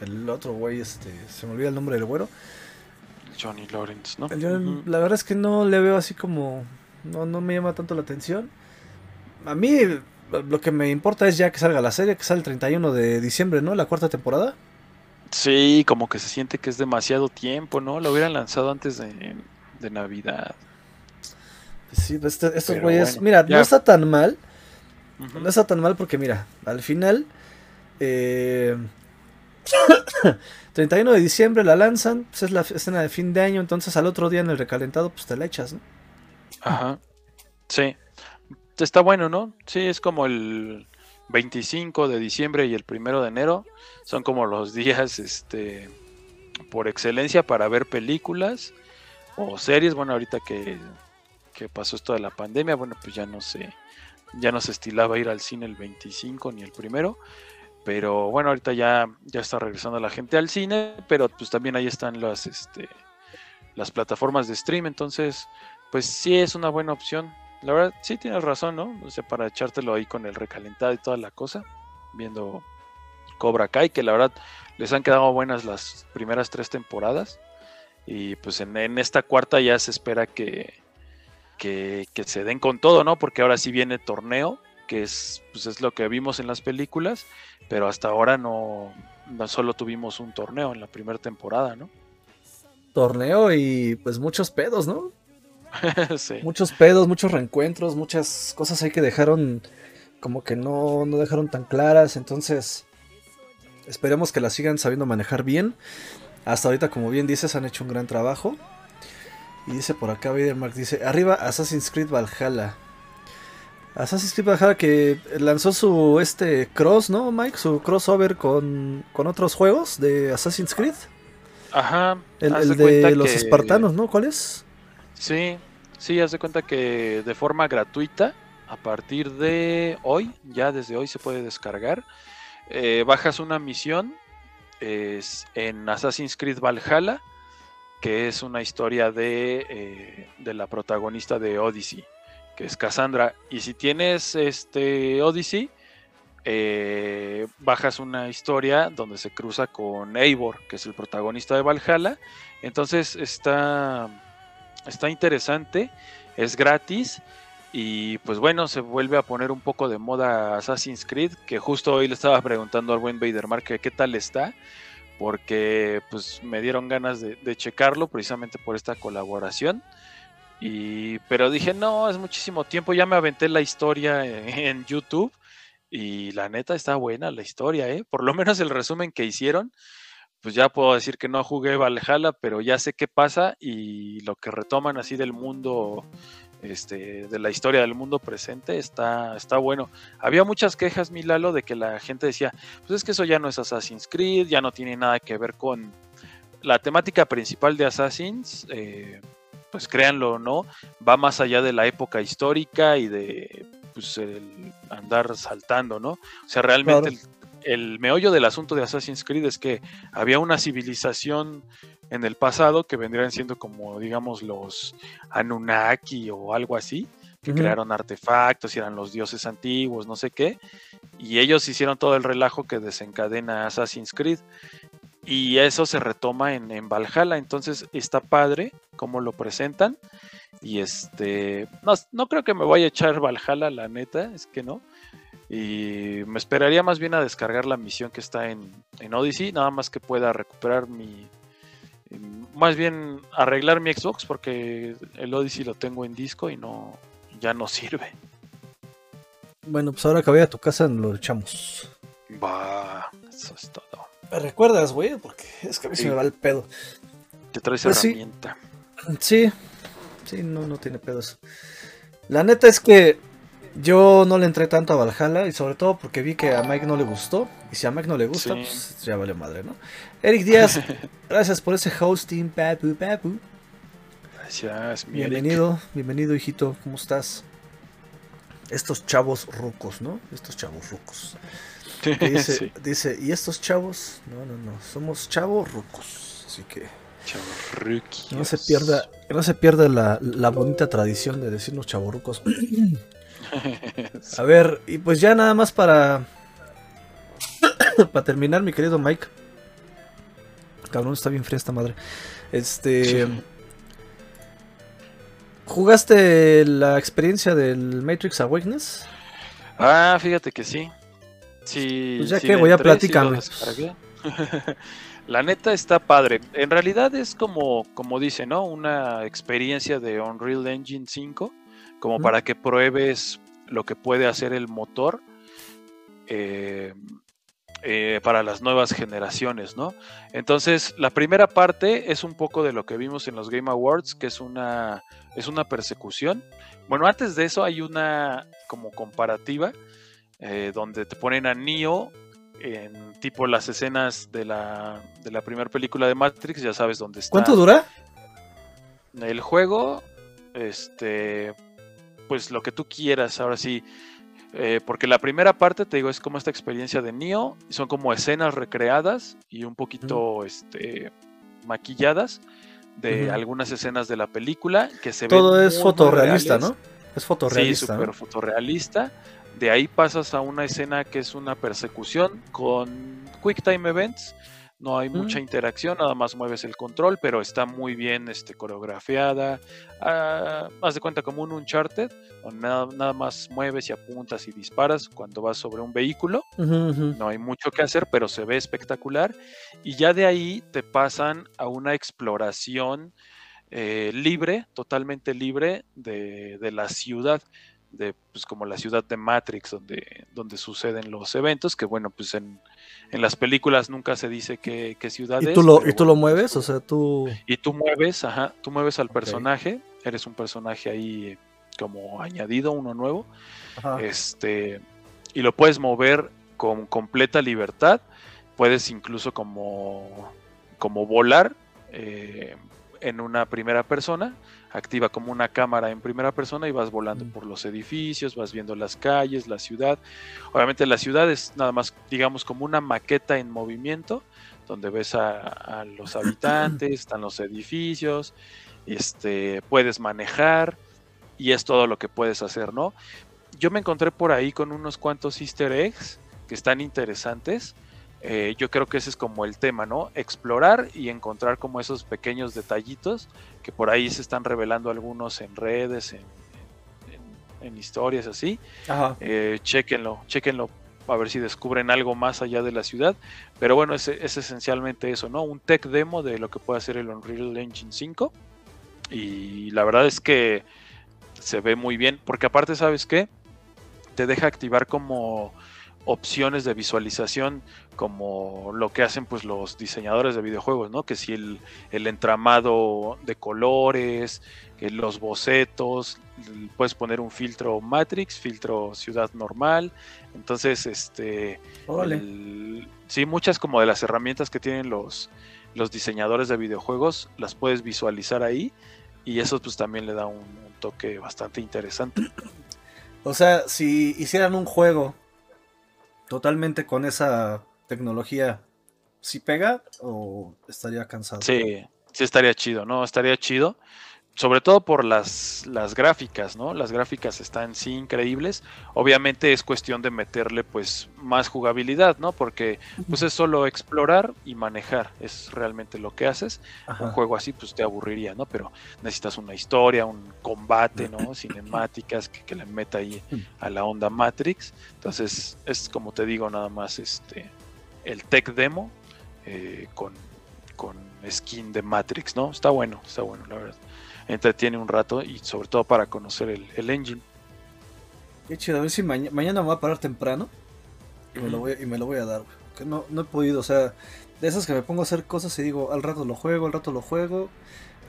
Speaker 1: el otro güey, este, se me olvida el nombre del güero.
Speaker 2: Johnny Lawrence, ¿no?
Speaker 1: Yo. La verdad es que no le veo así como, no, no me llama tanto la atención. A mí lo que me importa es ya que salga la serie, que sale el 31 de diciembre, ¿no? La cuarta temporada.
Speaker 2: Sí, como que se siente que es demasiado tiempo, ¿no? Lo hubieran lanzado antes de, de Navidad.
Speaker 1: Sí, pues este- estos güeyes,
Speaker 2: bueno,
Speaker 1: mira,
Speaker 2: ya.
Speaker 1: no está tan mal. No está tan mal porque mira, al final, eh, 31 de diciembre la lanzan, pues es la escena de fin de año, entonces al otro día en el recalentado pues te la echas, ¿no?
Speaker 2: Ajá. Sí. Está bueno, ¿no? Sí, es como el 25 de diciembre y el primero de enero. Son como los días, este, por excelencia para ver películas o series. Bueno, ahorita que, pasó esto de la pandemia, bueno, pues ya no se, ya no se estilaba ir al cine el 25 ni el primero. Pero bueno, ahorita ya, ya está regresando la gente al cine, pero pues también ahí están las, este, las plataformas de stream, entonces pues sí es una buena opción. La verdad, sí tienes razón, ¿no? O sea, para echártelo ahí con el recalentado y toda la cosa, viendo Cobra Kai, que la verdad les han quedado buenas las primeras tres temporadas. Y pues en, en esta cuarta ya se espera que, que, que se den con todo, ¿no? Porque ahora sí viene torneo, que es, pues es lo que vimos en las películas, pero hasta ahora no, no solo tuvimos un torneo en la primera temporada, ¿no?
Speaker 1: Torneo y pues muchos pedos, ¿no?
Speaker 2: sí.
Speaker 1: Muchos pedos, muchos reencuentros, muchas cosas ahí que dejaron como que no, no dejaron tan claras, entonces esperemos que las sigan sabiendo manejar bien. Hasta ahorita, como bien dices, han hecho un gran trabajo. Y dice por acá, Mark dice, arriba Assassin's Creed Valhalla. Assassin's Creed Valhalla que lanzó su este cross, ¿no, Mike? Su crossover con, con otros juegos de Assassin's Creed.
Speaker 2: Ajá.
Speaker 1: El, de los espartanos, ¿no? ¿Cuál es?
Speaker 2: Sí, sí, haz de cuenta que de forma gratuita, a partir de hoy, ya desde hoy se puede descargar. eh, bajas una misión en Assassin's Creed Valhalla, que es una historia de, eh, de la protagonista de Odyssey, que es Cassandra. Y si tienes este Odyssey, eh, bajas una historia donde se cruza con Eivor, que es el protagonista de Valhalla. Entonces está, está interesante, es gratis. Y pues bueno, se vuelve a poner un poco de moda Assassin's Creed, que justo hoy le estaba preguntando al buen Vadermark que qué tal está, porque pues me dieron ganas de, de checarlo precisamente por esta colaboración. Y, pero dije, no, es muchísimo tiempo, ya me aventé la historia en, en YouTube y la neta está buena la historia, ¿eh? Por lo menos el resumen que hicieron, pues ya puedo decir que no jugué Valhalla, pero ya sé qué pasa y lo que retoman así del mundo, este, de la historia del mundo presente, está, está bueno. Había muchas quejas, Milalo, de que la gente decía, pues es que eso ya no es Assassin's Creed, ya no tiene nada que ver con la temática principal de Assassins. eh, pues créanlo o no, va más allá de la época histórica y de pues, el andar saltando, ¿no? O sea, realmente
Speaker 1: Claro.
Speaker 2: el, el meollo del asunto de Assassin's Creed es que había una civilización en el pasado que vendrían siendo como, digamos, los Anunnaki o algo así, que crearon artefactos y eran los dioses antiguos, no sé qué. Y ellos hicieron todo el relajo que desencadena Assassin's Creed. Y eso se retoma en, en Valhalla. Entonces está padre cómo lo presentan. Y este. No, no creo que me vaya a echar Valhalla, la neta, es que no. Y me esperaría más bien a descargar la misión que está en, en Odyssey. Nada más que pueda recuperar mi. Más bien arreglar mi Xbox porque el Odyssey lo tengo en disco y no. Ya no sirve.
Speaker 1: Bueno, pues ahora que vaya a tu casa lo echamos.
Speaker 2: Va, eso es todo.
Speaker 1: ¿Me recuerdas, güey? Porque es que a mí se
Speaker 2: Sí.
Speaker 1: me va el pedo.
Speaker 2: Te traes
Speaker 1: Pues sí.
Speaker 2: herramienta.
Speaker 1: Sí, sí, no, no tiene pedos. La neta es que yo no le entré tanto a Valhalla y sobre todo porque vi que a Mike no le gustó. Y si a Mike no le gusta,
Speaker 2: Sí.
Speaker 1: pues ya vale madre, ¿no? Eric Díaz, gracias por ese hosting, papu, papu.
Speaker 2: Gracias, mi Eric.
Speaker 1: Bienvenido, bienvenido, hijito, ¿cómo estás? Estos chavos rucos, ¿no? Estos chavos rucos. Dice,
Speaker 2: Sí,
Speaker 1: dice, ¿y estos chavos? No, no, no, somos chavos rucos. Así que
Speaker 2: chavorruquis.
Speaker 1: no se pierda, no se pierda la, la bonita tradición de decirnos chavorrucos. A ver, y pues ya nada más para. para terminar, mi querido Mike. Cabrón, está bien fría esta madre. Este.
Speaker 2: Sí.
Speaker 1: ¿Jugaste la experiencia del Matrix Awakeness?
Speaker 2: Ah, fíjate que sí. Sí.
Speaker 1: Pues ya
Speaker 2: sí
Speaker 1: que, voy a
Speaker 2: sí descargué. La neta está padre. En realidad es como, como dice, ¿no? Una experiencia de Unreal Engine 5, como para que pruebes lo que puede hacer el motor eh, eh, para las nuevas generaciones, ¿no? Entonces, la primera parte es un poco de lo que vimos en los Game Awards, que es una, es una persecución. Bueno, antes de eso hay una como comparativa eh, donde te ponen a Neo en tipo las escenas de la, de la primera película de Matrix, ya sabes dónde está.
Speaker 1: ¿Cuánto dura?
Speaker 2: El juego, este, pues lo que tú quieras, ahora sí. eh, porque la primera parte, te digo, es como esta experiencia de Neo, son como escenas recreadas y un poquito este, maquilladas de algunas escenas de la película que se
Speaker 1: Todo
Speaker 2: ven
Speaker 1: es fotorrealista,
Speaker 2: reales.
Speaker 1: ¿no? Es
Speaker 2: Sí,
Speaker 1: fotorrealista. ¿no?
Speaker 2: súper fotorrealista. De ahí pasas a una escena que es una persecución con Quick Time Events. No hay mucha interacción, nada más mueves el control, pero está muy bien este, coreografiada. Ah, haz de cuenta como un Uncharted, donde nada, nada más mueves y apuntas y disparas cuando vas sobre un vehículo. No hay mucho que hacer, pero se ve espectacular. Y ya de ahí te pasan a una exploración eh, libre, totalmente libre de, de la ciudad, de pues como la ciudad de Matrix, donde, donde suceden los eventos, que bueno, pues en, en las películas nunca se dice qué, qué ciudad
Speaker 1: ¿Y
Speaker 2: es.
Speaker 1: tú lo,
Speaker 2: pero
Speaker 1: y tú lo
Speaker 2: bueno,
Speaker 1: mueves? O sea, tú.
Speaker 2: y tú mueves, ajá, tú mueves al personaje, eres un personaje ahí eh, como añadido, uno nuevo,
Speaker 1: Ajá.
Speaker 2: este, y lo puedes mover con completa libertad. Puedes incluso como, como volar eh, en una primera persona. Activa como una cámara en primera persona y vas volando
Speaker 1: Mm.
Speaker 2: por los edificios, vas viendo las calles, la ciudad. Obviamente la ciudad es nada más, digamos, como una maqueta en movimiento, donde ves a, a los habitantes, están los edificios, este, puedes manejar y es todo lo que puedes hacer, ¿no? Yo me encontré por ahí con unos cuantos easter eggs que están interesantes. Eh, yo creo que ese es como el tema, ¿no? Explorar y encontrar como esos pequeños detallitos que por ahí se están revelando algunos en redes, en, en- en historias así.
Speaker 1: Ajá.
Speaker 2: Eh, chéquenlo, chéquenlo a ver si descubren algo más allá de la ciudad. Pero bueno, es, es esencialmente eso, ¿no? Un tech demo de lo que puede hacer el Unreal Engine 5. Y la verdad es que se ve muy bien, porque aparte, ¿sabes qué? Te deja activar como opciones de visualización como lo que hacen pues los diseñadores de videojuegos, ¿no? Que si el, el entramado de colores, los bocetos, puedes poner un filtro Matrix, filtro ciudad normal. Entonces, este, el- sí, muchas como de las herramientas que tienen los, los diseñadores de videojuegos las puedes visualizar ahí y eso pues también le da un, un toque bastante interesante.
Speaker 1: O sea, si hicieran un juego totalmente con esa tecnología, ¿sí pega o estaría cansado?
Speaker 2: Sí, sí estaría chido, ¿no? Estaría chido. Sobre todo por las, las gráficas, ¿no? Las gráficas están sí increíbles. Obviamente es cuestión de meterle pues más jugabilidad, ¿no? Porque pues es solo explorar y manejar, es realmente lo que haces.
Speaker 1: Ajá.
Speaker 2: Un juego así pues te aburriría, ¿no? Pero necesitas una historia, un combate, ¿no? Cinemáticas que, que le meta ahí a la onda Matrix. Entonces es como te digo nada más este el tech demo eh, con, con skin de Matrix, ¿no? Está bueno, está bueno, la verdad. Entretiene un rato y sobre todo para conocer el, el engine.
Speaker 1: Qué chido, a ver si maña- mañana me voy a parar temprano y me lo voy, y me lo voy a dar. Que no, no he podido, o sea, de esas que me pongo a hacer cosas y digo, al rato lo juego, al rato lo juego.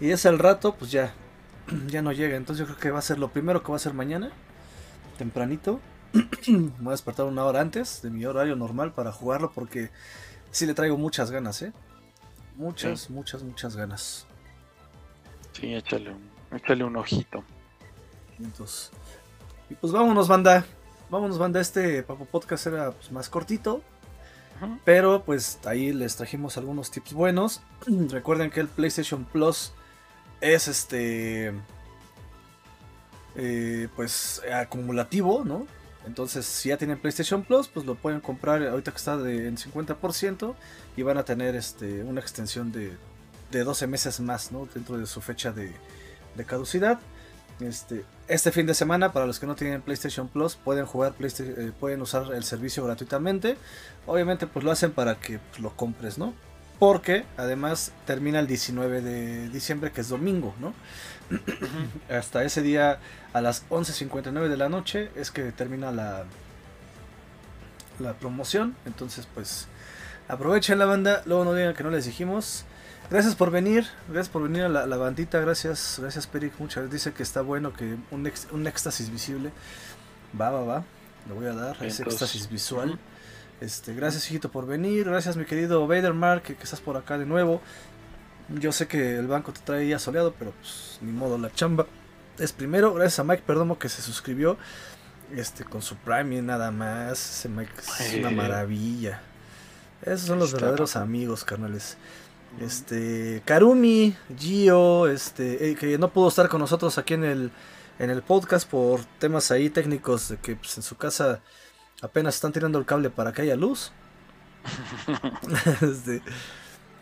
Speaker 1: Y ese al rato, pues ya, ya no llega. Entonces yo creo que va a ser lo primero que va a ser mañana, tempranito. me voy a despertar una hora antes de mi horario normal para jugarlo porque sí le traigo muchas ganas, ¿eh? Muchas, muchas, muchas ganas.
Speaker 2: Sí, échale un, échale un ojito.
Speaker 1: Entonces, y pues vámonos, banda. Vámonos, banda. Este Papo Podcast era pues, más cortito. Pero pues ahí les trajimos algunos tips buenos. Recuerden que el PlayStation Plus es este. eh, pues acumulativo, ¿no? Entonces, si ya tienen PlayStation Plus, pues lo pueden comprar ahorita que está de, en 50% y van a tener este, una extensión de, de 12 meses más, ¿no? Dentro de su fecha de, de caducidad. Este, este fin de semana, para los que no tienen PlayStation Plus, pueden jugar PlayStation, eh, pueden usar el servicio gratuitamente. Obviamente, pues lo hacen para que pues, lo compres, ¿no? Porque además termina el 19 de diciembre, que es domingo, ¿no? Hasta ese día, a las 11.59 de la noche, es que termina la, la promoción. Entonces, pues aprovechen la banda. Luego no digan que no les dijimos. Gracias por venir, gracias por venir a la, la bandita, gracias, gracias Peric, muchas veces dice que está bueno, que un, ex- un éxtasis visible, va, va, va, le voy a dar ese
Speaker 2: Entonces,
Speaker 1: éxtasis visual, este, gracias hijito por venir, gracias mi querido Vadermark, que, que estás por acá de nuevo, yo sé que el banco te trae ya soleado, pero pues ni modo, la chamba es primero, gracias a Mike Perdomo que se suscribió, este, con su Prime y nada más, ese Mike es una maravilla, esos son los verdaderos amigos, carnales. Este, Karumi, Gio, este, eh, que no pudo estar con nosotros aquí en el, en el podcast por temas ahí técnicos de que pues, en su casa apenas están tirando el cable para que haya luz. Este,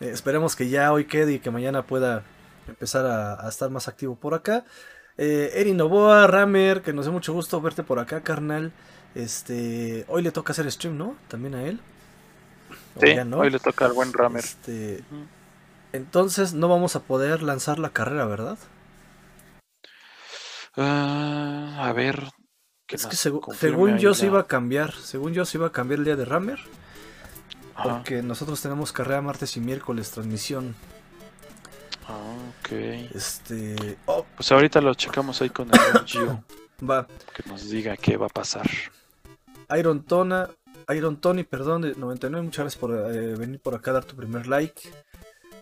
Speaker 1: eh, esperemos que ya hoy quede y que mañana pueda empezar a, a estar más activo por acá. Eh, Eri Novoa, Ramer, que nos da mucho gusto verte por acá, carnal. Este, hoy le toca hacer stream, ¿no? También a él.
Speaker 2: Sí,
Speaker 1: ya no.
Speaker 2: hoy le toca al buen Ramer.
Speaker 1: Este. Entonces no vamos a poder lanzar la carrera, ¿verdad?
Speaker 2: Ah, a ver.
Speaker 1: Es que según yo se iba a cambiar, según yo se iba a cambiar el día de Rammer,
Speaker 2: Ajá.
Speaker 1: porque nosotros tenemos carrera martes y miércoles transmisión.
Speaker 2: Ah, ok.
Speaker 1: Este, oh,
Speaker 2: Pues ahorita lo checamos ahí con el Gio,
Speaker 1: va,
Speaker 2: que nos diga qué va a pasar.
Speaker 1: Iron Tona, Iron Tony, perdón, de 99, muchas gracias por eh, venir por acá a dar tu primer like.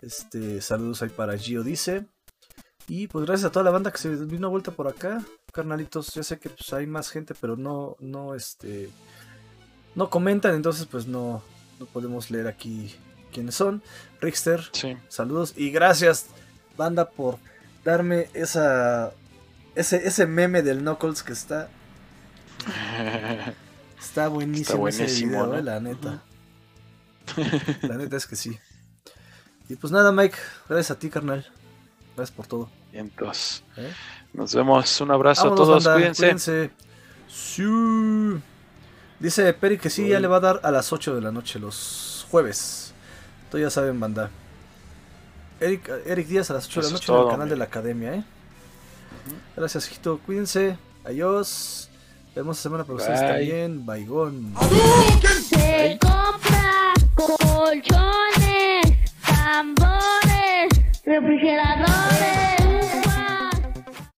Speaker 1: Este, saludos ahí para Gio dice. Y pues gracias a toda la banda que se vino a vuelta por acá, carnalitos. Ya sé que pues hay más gente, pero no, no, este, no comentan, entonces pues no, no podemos leer aquí quiénes son. Rickster,
Speaker 2: Sí.
Speaker 1: saludos y gracias, banda, por darme esa, ese, ese meme del Knuckles que está, está buenísimo, ese
Speaker 2: buenísimo,
Speaker 1: video,
Speaker 2: ¿no?
Speaker 1: eh, la neta. La neta es que sí. Y pues nada, Mike, gracias a ti, carnal. Gracias por todo.
Speaker 2: Entonces,
Speaker 1: ¿eh?
Speaker 2: nos vemos. Un abrazo
Speaker 1: Vámonos,
Speaker 2: a todos.
Speaker 1: banda,
Speaker 2: Cuídense.
Speaker 1: cuídense. Sí. Dice Peri que sí, ya le va a dar a las 8 de la noche los jueves. Todos ya saben, banda. Eric, Eric Díaz a las 8 de la noche en el
Speaker 2: todo,
Speaker 1: canal de la academia, ¿eh? Gracias, hijito. Cuídense. Adiós. Vemos la semana para ustedes
Speaker 2: Bye.
Speaker 1: también. Baigón
Speaker 4: tambores, refrigeradores.